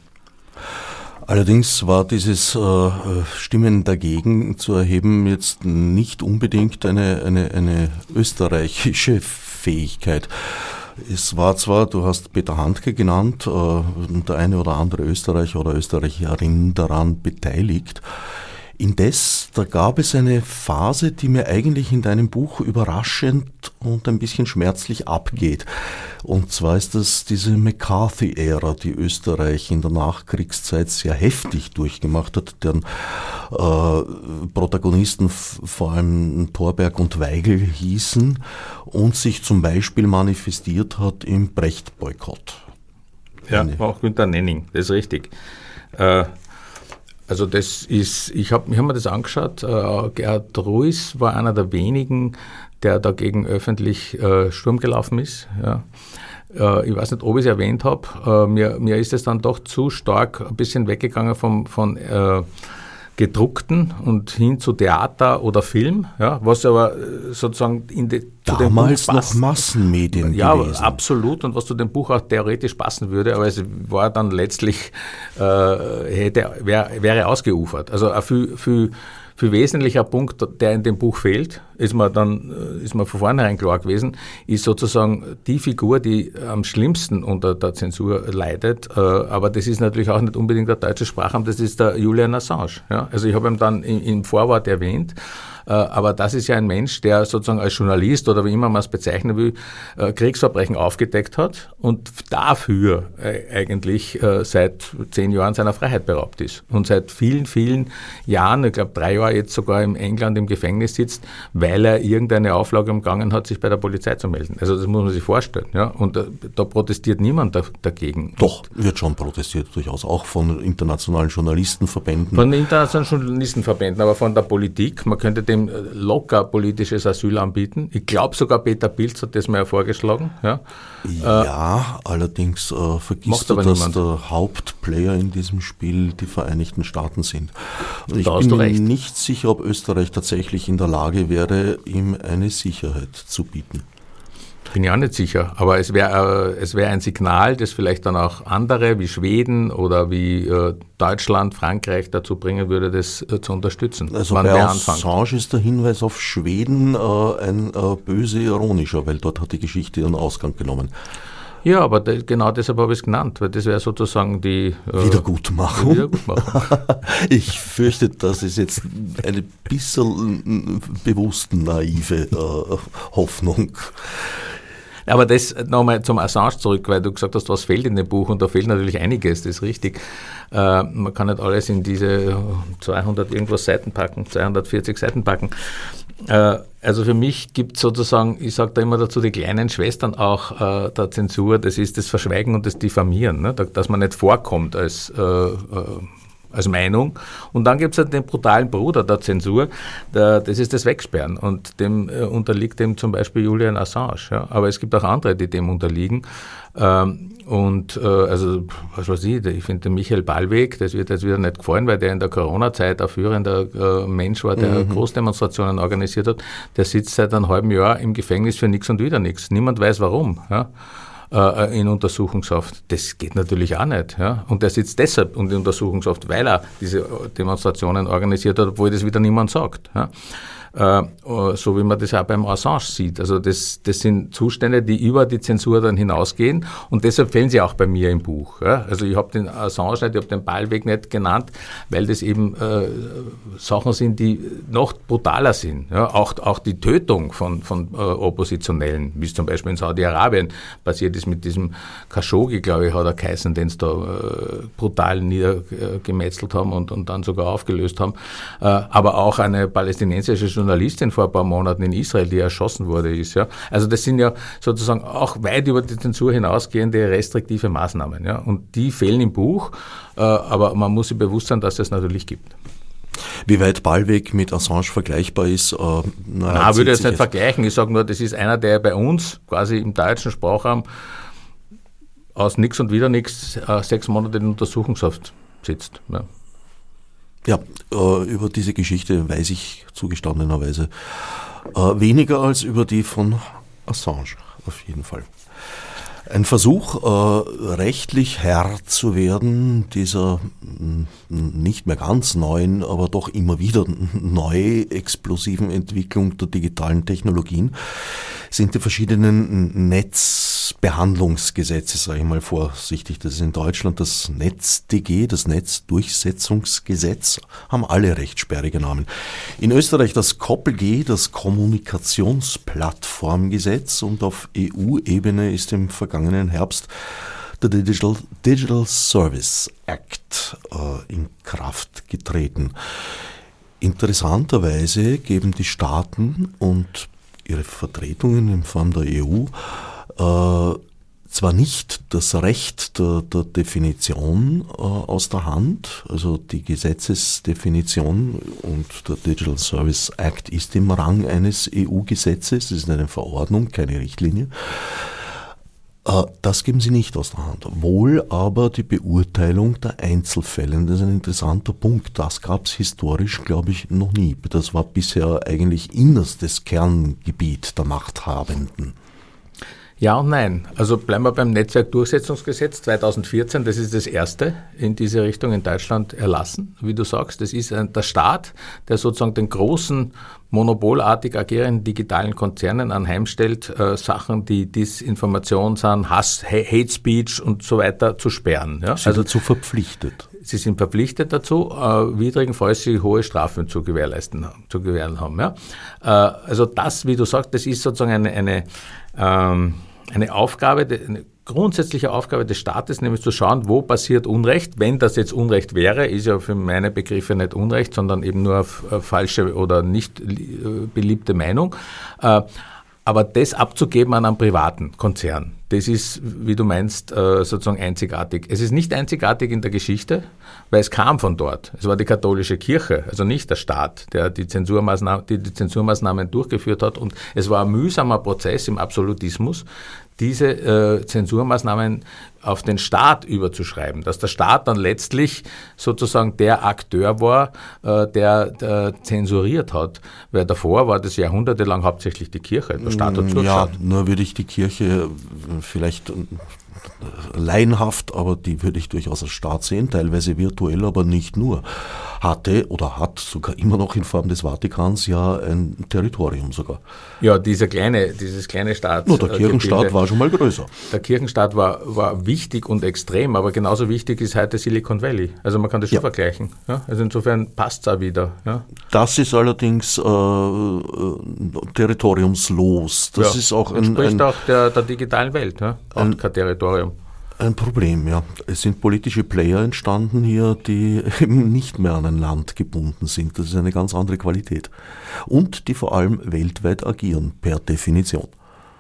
Allerdings war dieses äh, Stimmen dagegen zu erheben jetzt nicht unbedingt eine, eine, eine österreichische Fähigkeit. Es war zwar, du hast Peter Handke genannt, äh, der eine oder andere Österreicher oder Österreicherin daran beteiligt. Indes, da gab es eine Phase, die mir eigentlich in deinem Buch überraschend und ein bisschen schmerzlich abgeht. Und zwar ist das diese McCarthy-Ära, die Österreich in der Nachkriegszeit sehr heftig durchgemacht hat, deren äh, Protagonisten vor allem Thorberg und Weigel hießen und sich zum Beispiel manifestiert hat im Brecht-Boykott. Ja, auch Günter Nenning, das ist richtig. Äh, also das ist, ich habe hab mir das angeschaut, äh, Gerhard Ruiz war einer der wenigen, der dagegen öffentlich äh, Sturm gelaufen ist. Ja. Äh, ich weiß nicht, ob ich es erwähnt habe, äh, mir, mir ist es dann doch zu stark ein bisschen weggegangen vom, von äh, gedruckten und hin zu Theater oder Film, ja, was aber äh, sozusagen in die, damals noch Massenmedien ja, gewesen. Ja, absolut und was zu dem Buch auch theoretisch passen würde, aber es war dann letztlich äh, hätte wär, wäre ausgeufert. Also viel, viel viel wesentlicher Punkt, der in dem Buch fehlt, ist mir dann, äh, ist mir von vornherein klar gewesen, ist sozusagen die Figur, die am schlimmsten unter der Zensur leidet. Äh, aber das ist natürlich auch nicht unbedingt der deutsche Sprachraum, das ist der Julian Assange. Ja? Also ich habe ihn dann im Vorwort erwähnt. Äh, aber das ist ja ein Mensch, der sozusagen als Journalist oder wie immer man es bezeichnen will, äh, Kriegsverbrechen aufgedeckt hat und dafür äh, eigentlich seit zehn Jahren seiner Freiheit beraubt ist und seit vielen, vielen Jahren, ich glaube drei Jahre jetzt sogar in England im Gefängnis sitzt, weil er irgendeine Auflage umgangen hat, sich bei der Polizei zu melden. Also das muss man sich vorstellen. Ja? Und da, da protestiert niemand da, dagegen. Doch, wird schon protestiert durchaus, auch von internationalen Journalistenverbänden. Von internationalen Journalistenverbänden, aber von der Politik. Man könnte dem dem äh, locker politisches Asyl anbieten. Ich glaube sogar Peter Pilz hat das mal vorgeschlagen. Ja, ja äh, allerdings äh, vergisst du, dass niemand. der Hauptplayer in diesem Spiel die Vereinigten Staaten sind. Und ich bin mir nicht sicher, ob Österreich tatsächlich in der Lage wäre, ihm eine Sicherheit zu bieten. Bin ich auch nicht sicher, aber es wäre äh, es wär ein Signal, das vielleicht dann auch andere wie Schweden oder wie äh, Deutschland, Frankreich dazu bringen würde, das äh, zu unterstützen. Also bei Assange ist der Hinweis auf Schweden äh, ein äh, böse ironischer, weil dort hat die Geschichte ihren Ausgang genommen. Ja, aber de, genau deshalb habe ich es genannt, weil das wäre sozusagen die äh, Wiedergutmachung. Wiedergutmachung. ich fürchte, das ist jetzt eine bisschen bewusst naive Hoffnung. Aber das nochmal zum Assange zurück, weil du gesagt hast, was fehlt in dem Buch und da fehlt natürlich einiges, das ist richtig. Äh, man kann nicht alles in diese 200 irgendwas Seiten packen, 240 Seiten packen. Äh, also für mich gibt es sozusagen, ich sage da immer dazu, die kleinen Schwestern auch äh, der Zensur, das ist das Verschweigen und das Diffamieren, ne? dass man nicht vorkommt als äh, äh als Meinung. Und dann gibt es halt den brutalen Bruder der Zensur, der, das ist das Wegsperren. Und dem äh, unterliegt dem zum Beispiel Julian Assange. Ja. Aber es gibt auch andere, die dem unterliegen. Ähm, und äh, also, was weiß ich, ich finde Michael Ballweg, das wird jetzt wieder nicht gefallen, weil der in der Corona-Zeit ein führender äh, Mensch war, der mhm. Großdemonstrationen organisiert hat. Der sitzt seit einem halben Jahr im Gefängnis für nichts und wieder nichts. Niemand weiß warum. Ja äh, in Untersuchungshaft. Das geht natürlich auch nicht. Ja? Und der sitzt deshalb in Untersuchungshaft, weil er diese Demonstrationen organisiert hat, obwohl das wieder niemand sagt. Ja? Äh, so wie man das auch beim Assange sieht. Also das, das sind Zustände, die über die Zensur dann hinausgehen und deshalb fehlen sie auch bei mir im Buch. Also ich habe den Assange nicht, ich habe den Ballweg nicht genannt, weil das eben äh, Sachen sind, die noch brutaler sind. Auch, auch die Tötung von, von äh, Oppositionellen, wie es zum Beispiel in Saudi-Arabien passiert ist mit diesem Khashoggi, glaube ich, hat er geheißen, den sie da brutal niedergemetzelt haben und, und dann sogar aufgelöst haben. aber auch eine palästinensische Journalistin vor ein paar Monaten in Israel, die erschossen wurde, ist. Ja. Also das sind ja sozusagen auch weit über die Zensur hinausgehende restriktive Maßnahmen. Ja. Und die fehlen im Buch, äh, aber man muss sich bewusst sein, dass es natürlich gibt. Wie weit Ballweg mit Assange vergleichbar ist? Äh, na, na würde ich jetzt nicht vergleichen. Ich sage nur, das ist einer, der bei uns quasi im deutschen Sprachraum aus nichts und wieder nichts äh, sechs Monate in Untersuchungshaft sitzt. Ja. Ja, äh, über diese Geschichte weiß ich zugestandenerweise äh, weniger als über die von Assange, auf jeden Fall. Ein Versuch, äh, rechtlich Herr zu werden, dieser mm, nicht mehr ganz neuen, aber doch immer wieder neu explosiven Entwicklung der digitalen Technologien, sind die verschiedenen Netzbehandlungsgesetze, sage ich mal vorsichtig. Das ist in Deutschland das NetzDG, das Netzdurchsetzungsgesetz, haben alle recht sperrige Namen. In Österreich das KoppelG, das Kommunikationsplattformgesetz und auf EU-Ebene ist im vergangenen Herbst der Digital, Digital Service Act äh, in Kraft getreten. Interessanterweise geben die Staaten und ihre Vertretungen in Form der EU zwar nicht das Recht der, der Definition äh, aus der Hand, also die Gesetzesdefinition und der Digital Service Act ist im Rang eines EU-Gesetzes, es ist eine Verordnung, keine Richtlinie. Äh, das geben sie nicht aus der Hand. Wohl aber die Beurteilung der Einzelfälle. Das ist ein interessanter Punkt. Das gab es historisch, glaube ich, noch nie. Das war bisher eigentlich innerstes Kerngebiet der Machthabenden. Ja und nein. Also bleiben wir beim Netzwerkdurchsetzungsgesetz 2014. Das ist das erste in diese Richtung in Deutschland erlassen, wie du sagst. Das ist der Staat, der sozusagen den großen monopolartig agierenden digitalen Konzernen anheimstellt, äh, Sachen, die Disinformation sind, Hass, Hate Speech und so weiter zu sperren. Ja? Sie also dazu verpflichtet. Sie sind verpflichtet dazu, äh, widrigenfalls sie hohe Strafen zu gewährleisten, zu gewähren haben. Ja? Äh, also das, wie du sagst, das ist sozusagen eine, eine ähm, eine Aufgabe, eine grundsätzliche Aufgabe des Staates, nämlich zu schauen, wo passiert Unrecht. Wenn das jetzt Unrecht wäre, ist ja für meine Begriffe nicht Unrecht, sondern eben nur äh, falsche oder nicht äh, beliebte Meinung. Äh, aber das abzugeben an einen privaten Konzern, das ist, wie du meinst, sozusagen einzigartig. Es ist nicht einzigartig in der Geschichte, weil es kam von dort. Es war die katholische Kirche, also nicht der Staat, der die Zensurmaßnahmen, die, die Zensurmaßnahmen durchgeführt hat. Und es war ein mühsamer Prozess im Absolutismus, diese äh, Zensurmaßnahmen auf den Staat überzuschreiben, dass der Staat dann letztlich sozusagen der Akteur war, äh, der, der, zensuriert hat, weil davor war das jahrhundertelang hauptsächlich die Kirche. Der Staat hat mm, Ja, nur würde ich die Kirche vielleicht laienhaft, aber die würde ich durchaus als Staat sehen, teilweise virtuell, aber nicht nur, hatte oder hat sogar immer noch in Form des Vatikans ja ein Territorium sogar. Ja, dieser kleine, dieses kleine Staat. Nur der Kirchenstaat Gebilde, war schon mal größer. Der Kirchenstaat war, war wichtig und extrem, aber genauso wichtig ist heute Silicon Valley. Also man kann das schon ja. vergleichen. Ja? Also insofern passt es auch wieder. Ja? Das ist allerdings äh, äh territoriumslos. Das ist auch ein. Spricht ein, auch der, der digitalen Welt, ja? auch ein, kein Territorium. Ein Problem, ja. Es sind politische Player entstanden hier, die eben nicht mehr an ein Land gebunden sind. Das ist eine ganz andere Qualität. Und die vor allem weltweit agieren, per Definition.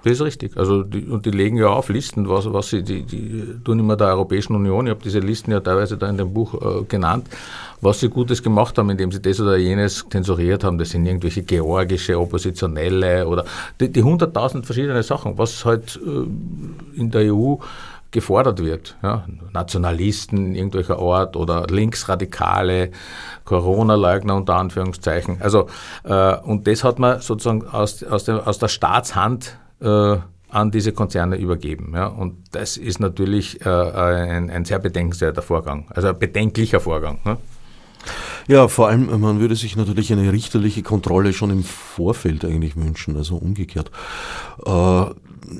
Das ist richtig. Also die, und die legen ja auf Listen, was, was sie, die, die tun immer der Europäischen Union, ich habe diese Listen ja teilweise da in dem Buch äh, genannt, was sie Gutes gemacht haben, indem sie das oder jenes zensuriert haben. Das sind irgendwelche georgische Oppositionelle oder die hunderttausend verschiedene Sachen, was halt äh, in der EU gefordert wird. Ja? Nationalisten irgendwelcher Art oder Linksradikale, Corona-Leugner unter Anführungszeichen. Also, äh, und das hat man sozusagen aus, aus, dem, aus der Staatshand äh, an diese Konzerne übergeben. Ja? Und das ist natürlich äh, ein, ein, sehr bedenkenswerter Vorgang, also ein bedenklicher Vorgang. Ne? Ja, vor allem, man würde sich natürlich eine richterliche Kontrolle schon im Vorfeld eigentlich wünschen, also umgekehrt. Äh,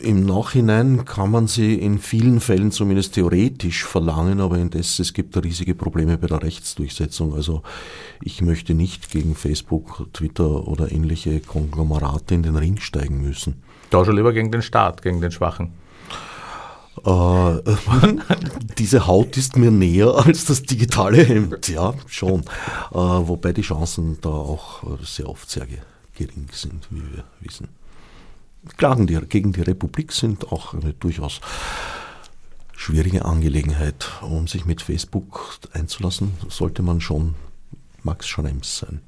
Im Nachhinein kann man sie in vielen Fällen zumindest theoretisch verlangen, aber indes es gibt riesige Probleme bei der Rechtsdurchsetzung. Also ich möchte nicht gegen Facebook, Twitter oder ähnliche Konglomerate in den Ring steigen müssen. Da schon lieber gegen den Staat, gegen den Schwachen. Äh, diese Haut ist mir näher als das digitale Hemd, ja, schon. Äh, wobei die Chancen da auch sehr oft sehr gering sind, wie wir wissen. Klagen die, gegen die Republik sind auch eine durchaus schwierige Angelegenheit. Um sich mit Facebook einzulassen, sollte man schon Max Schrems sein.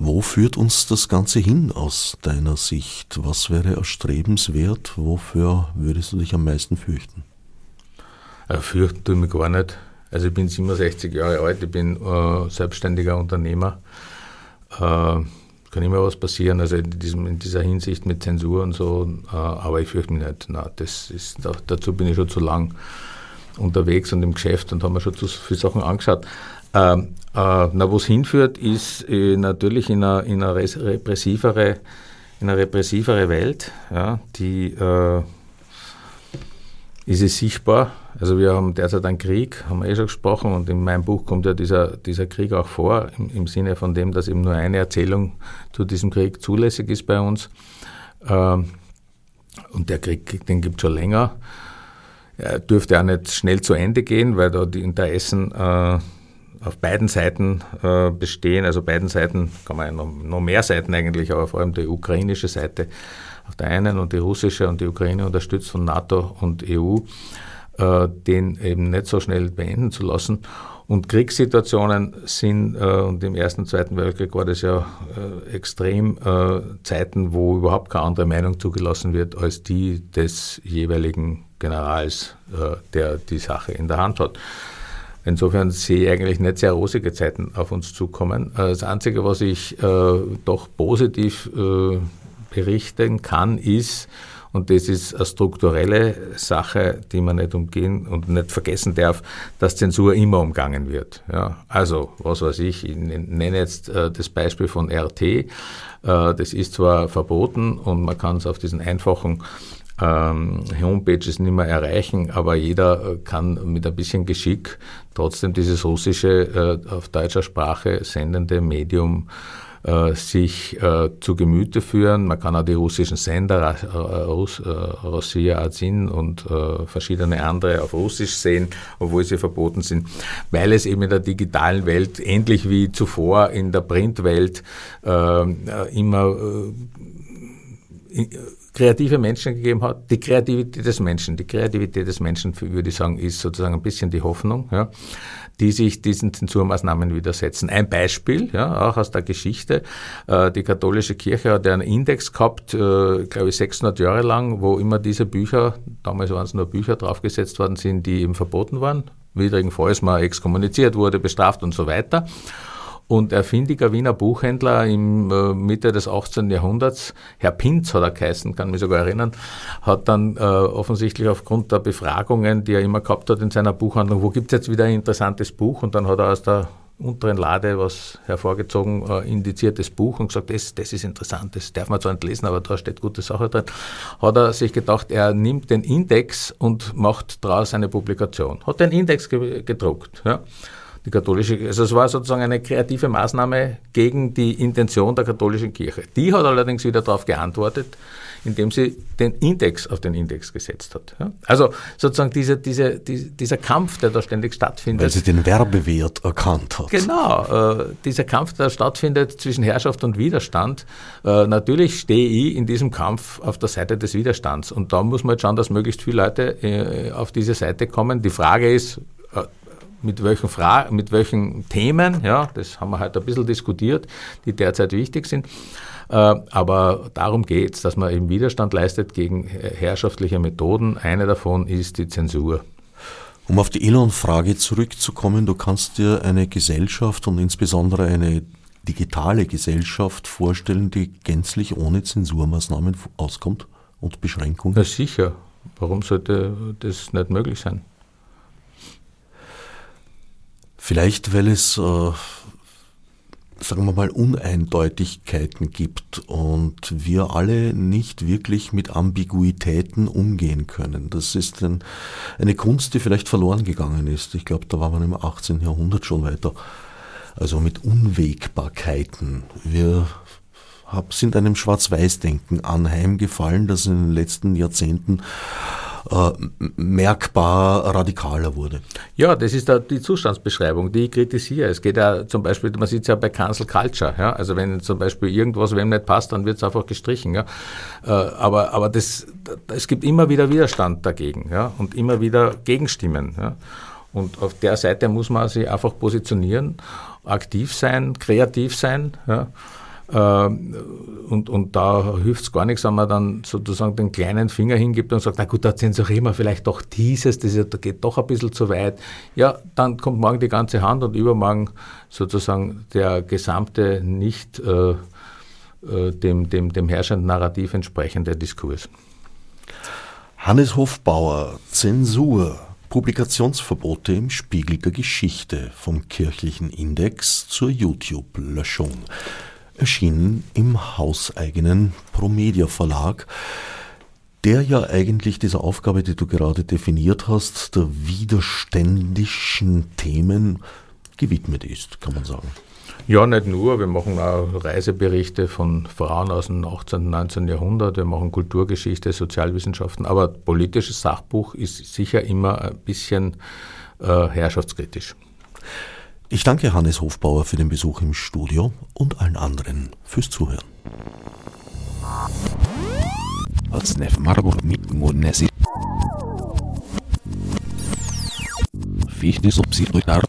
Wo führt uns das Ganze hin aus deiner Sicht? Was wäre erstrebenswert? Wofür würdest du dich am meisten fürchten? Äh, fürchten tue ich mich gar nicht. Also ich bin 67 Jahre alt, ich bin äh, selbstständiger Unternehmer. Äh, kann immer was passieren, also in, diesem, in, dieser Hinsicht mit Zensur und so, äh, aber ich fürchte mich nicht. Na, das ist, dazu bin ich schon zu lang unterwegs und im Geschäft und habe mir schon zu viele Sachen angeschaut. Ähm, äh, na, wo es hinführt, ist äh, natürlich in eine, in eine repressivere, in repressivere Welt. Ja, die äh, ist es sichtbar. Also wir haben derzeit einen Krieg, haben wir eh schon gesprochen, und in meinem Buch kommt ja dieser, dieser Krieg auch vor, im, im Sinne von dem, dass eben nur eine Erzählung zu diesem Krieg zulässig ist bei uns. Ähm, und der Krieg, den gibt es schon länger. Er dürfte auch nicht schnell zu Ende gehen, weil da die Interessen äh, auf beiden Seiten äh, bestehen, also beiden Seiten, kann man noch, noch mehr Seiten eigentlich, aber vor allem die ukrainische Seite auf der einen und die russische und die Ukraine unterstützt von NATO und EU, äh, den eben nicht so schnell beenden zu lassen. Und Kriegssituationen sind, äh, und im Ersten und Zweiten Weltkrieg war das ja äh, extrem äh, Zeiten, wo überhaupt keine andere Meinung zugelassen wird als die des jeweiligen Generals, äh, der die Sache in der Hand hat. Insofern sehe ich eigentlich nicht sehr rosige Zeiten auf uns zukommen. Äh, das Einzige, was ich äh, doch positiv äh, berichten kann, ist, und das ist eine strukturelle Sache, die man nicht umgehen und nicht vergessen darf, dass Zensur immer umgangen wird. Ja, also, was weiß ich, ich nenne jetzt äh, das Beispiel von RT. Äh, das ist zwar verboten und man kann es auf diesen einfachen ähm, Homepages nicht mehr erreichen, aber jeder äh, kann mit ein bisschen Geschick trotzdem dieses russische äh, auf deutscher Sprache sendende Medium äh, sich äh, zu Gemüte führen. Man kann auch die russischen Sender, äh, Russ, äh, Rossiya Azin und äh, verschiedene andere auf Russisch sehen, obwohl sie verboten sind, weil es eben in der digitalen Welt, ähnlich wie zuvor in der Printwelt, immer kreative Menschen gegeben hat. Die Kreativität des Menschen, die Kreativität des Menschen, würde ich sagen, ist sozusagen ein bisschen die Hoffnung, ja, die sich diesen Zensurmaßnahmen widersetzen. Ein Beispiel, ja, auch aus der Geschichte. Äh, die katholische Kirche hat einen Index gehabt, äh, glaube ich, 600 Jahre lang, wo immer diese Bücher, damals waren es nur Bücher draufgesetzt worden sind, die eben verboten waren, widrigenfalls mal exkommuniziert wurde, bestraft und so weiter. Und ein findiger Wiener Buchhändler im äh, Mitte des 18. Jahrhunderts, Herr Pinz hat er geheißen, kann mich sogar erinnern, hat dann äh, offensichtlich aufgrund der Befragungen, die er immer gehabt hat in seiner Buchhandlung, wo gibt es jetzt wieder ein interessantes Buch? Und dann hat er aus der unteren Lade was hervorgezogen, äh, indiziertes Buch und gesagt, das, das ist interessant, das darf man zwar nicht lesen, aber da steht gute Sache drin. Hat er sich gedacht, er nimmt den Index und macht daraus eine Publikation. Hat den Index gedruckt. Ja die katholische, also es war sozusagen eine kreative Maßnahme gegen die Intention der katholischen Kirche. Die hat allerdings wieder darauf geantwortet, indem sie den Index auf den Index gesetzt hat. Also sozusagen diese, diese, die, dieser Kampf, der da ständig stattfindet. Weil sie den Werbewert erkannt hat. Genau, äh, dieser Kampf, der stattfindet zwischen Herrschaft und Widerstand. Äh, natürlich stehe ich in diesem Kampf auf der Seite des Widerstands. Und da muss man jetzt schauen, dass möglichst viele Leute äh, auf diese Seite kommen. Die Frage ist, mit welchen, Fra mit welchen Themen, ja, das haben wir heute ein bisschen diskutiert, die derzeit wichtig sind. Äh, aber darum geht es, dass man eben Widerstand leistet gegen herrschaftliche Methoden. Eine davon ist die Zensur. Um auf die Elon-Frage zurückzukommen, du kannst dir eine Gesellschaft und insbesondere eine digitale Gesellschaft vorstellen, die gänzlich ohne Zensurmaßnahmen auskommt und Beschränkungen? Na sicher. Warum sollte das nicht möglich sein? Vielleicht, weil es, äh, sagen wir mal, Uneindeutigkeiten gibt und wir alle nicht wirklich mit Ambiguitäten umgehen können. Das ist ein, eine Kunst, die vielleicht verloren gegangen ist. Ich glaube, da war man im 18. Jahrhundert schon weiter. Also mit Unwägbarkeiten. Wir sind einem Schwarz-Weiß-Denken anheimgefallen, das in den letzten Jahrzehnten äh, merkbar radikaler wurde. Ja, das ist da die Zustandsbeschreibung, die ich kritisiere. Es geht ja zum Beispiel, man sieht es ja bei Cancel Culture, ja? also wenn zum Beispiel irgendwas wem nicht passt, dann wird es einfach gestrichen. Ja? Äh, aber aber das, es gibt immer wieder Widerstand dagegen ja? und immer wieder Gegenstimmen. Ja? Und auf der Seite muss man sich einfach positionieren, aktiv sein, kreativ sein. Ja? Ähm, und, und da hilft es gar nichts, wenn man dann sozusagen den kleinen Finger hingibt und sagt, na gut, da zensurieren wir vielleicht doch dieses, das geht doch ein bisschen zu weit. Ja, dann kommt morgen die ganze Hand und übermorgen sozusagen der gesamte nicht äh, äh, dem, dem, dem herrschenden Narrativ entsprechende Diskurs. Hannes Hofbauer, Zensur. Publikationsverbote im Spiegel der Geschichte vom kirchlichen Index zur YouTube-Löschung erschienen im hauseigenen Promedia Verlag, der ja eigentlich dieser Aufgabe, die du gerade definiert hast, der widerständischen Themen gewidmet ist, kann man sagen. Ja, nicht nur. Wir machen auch Reiseberichte von Frauen aus dem 18. und 19. Jahrhundert. Wir machen Kulturgeschichte, Sozialwissenschaften. Aber politisches Sachbuch ist sicher immer ein bisschen äh, herrschaftskritisch. Ich danke Hannes Hofbauer für den Besuch im Studio und allen anderen fürs Zuhören. Fichte subsidiar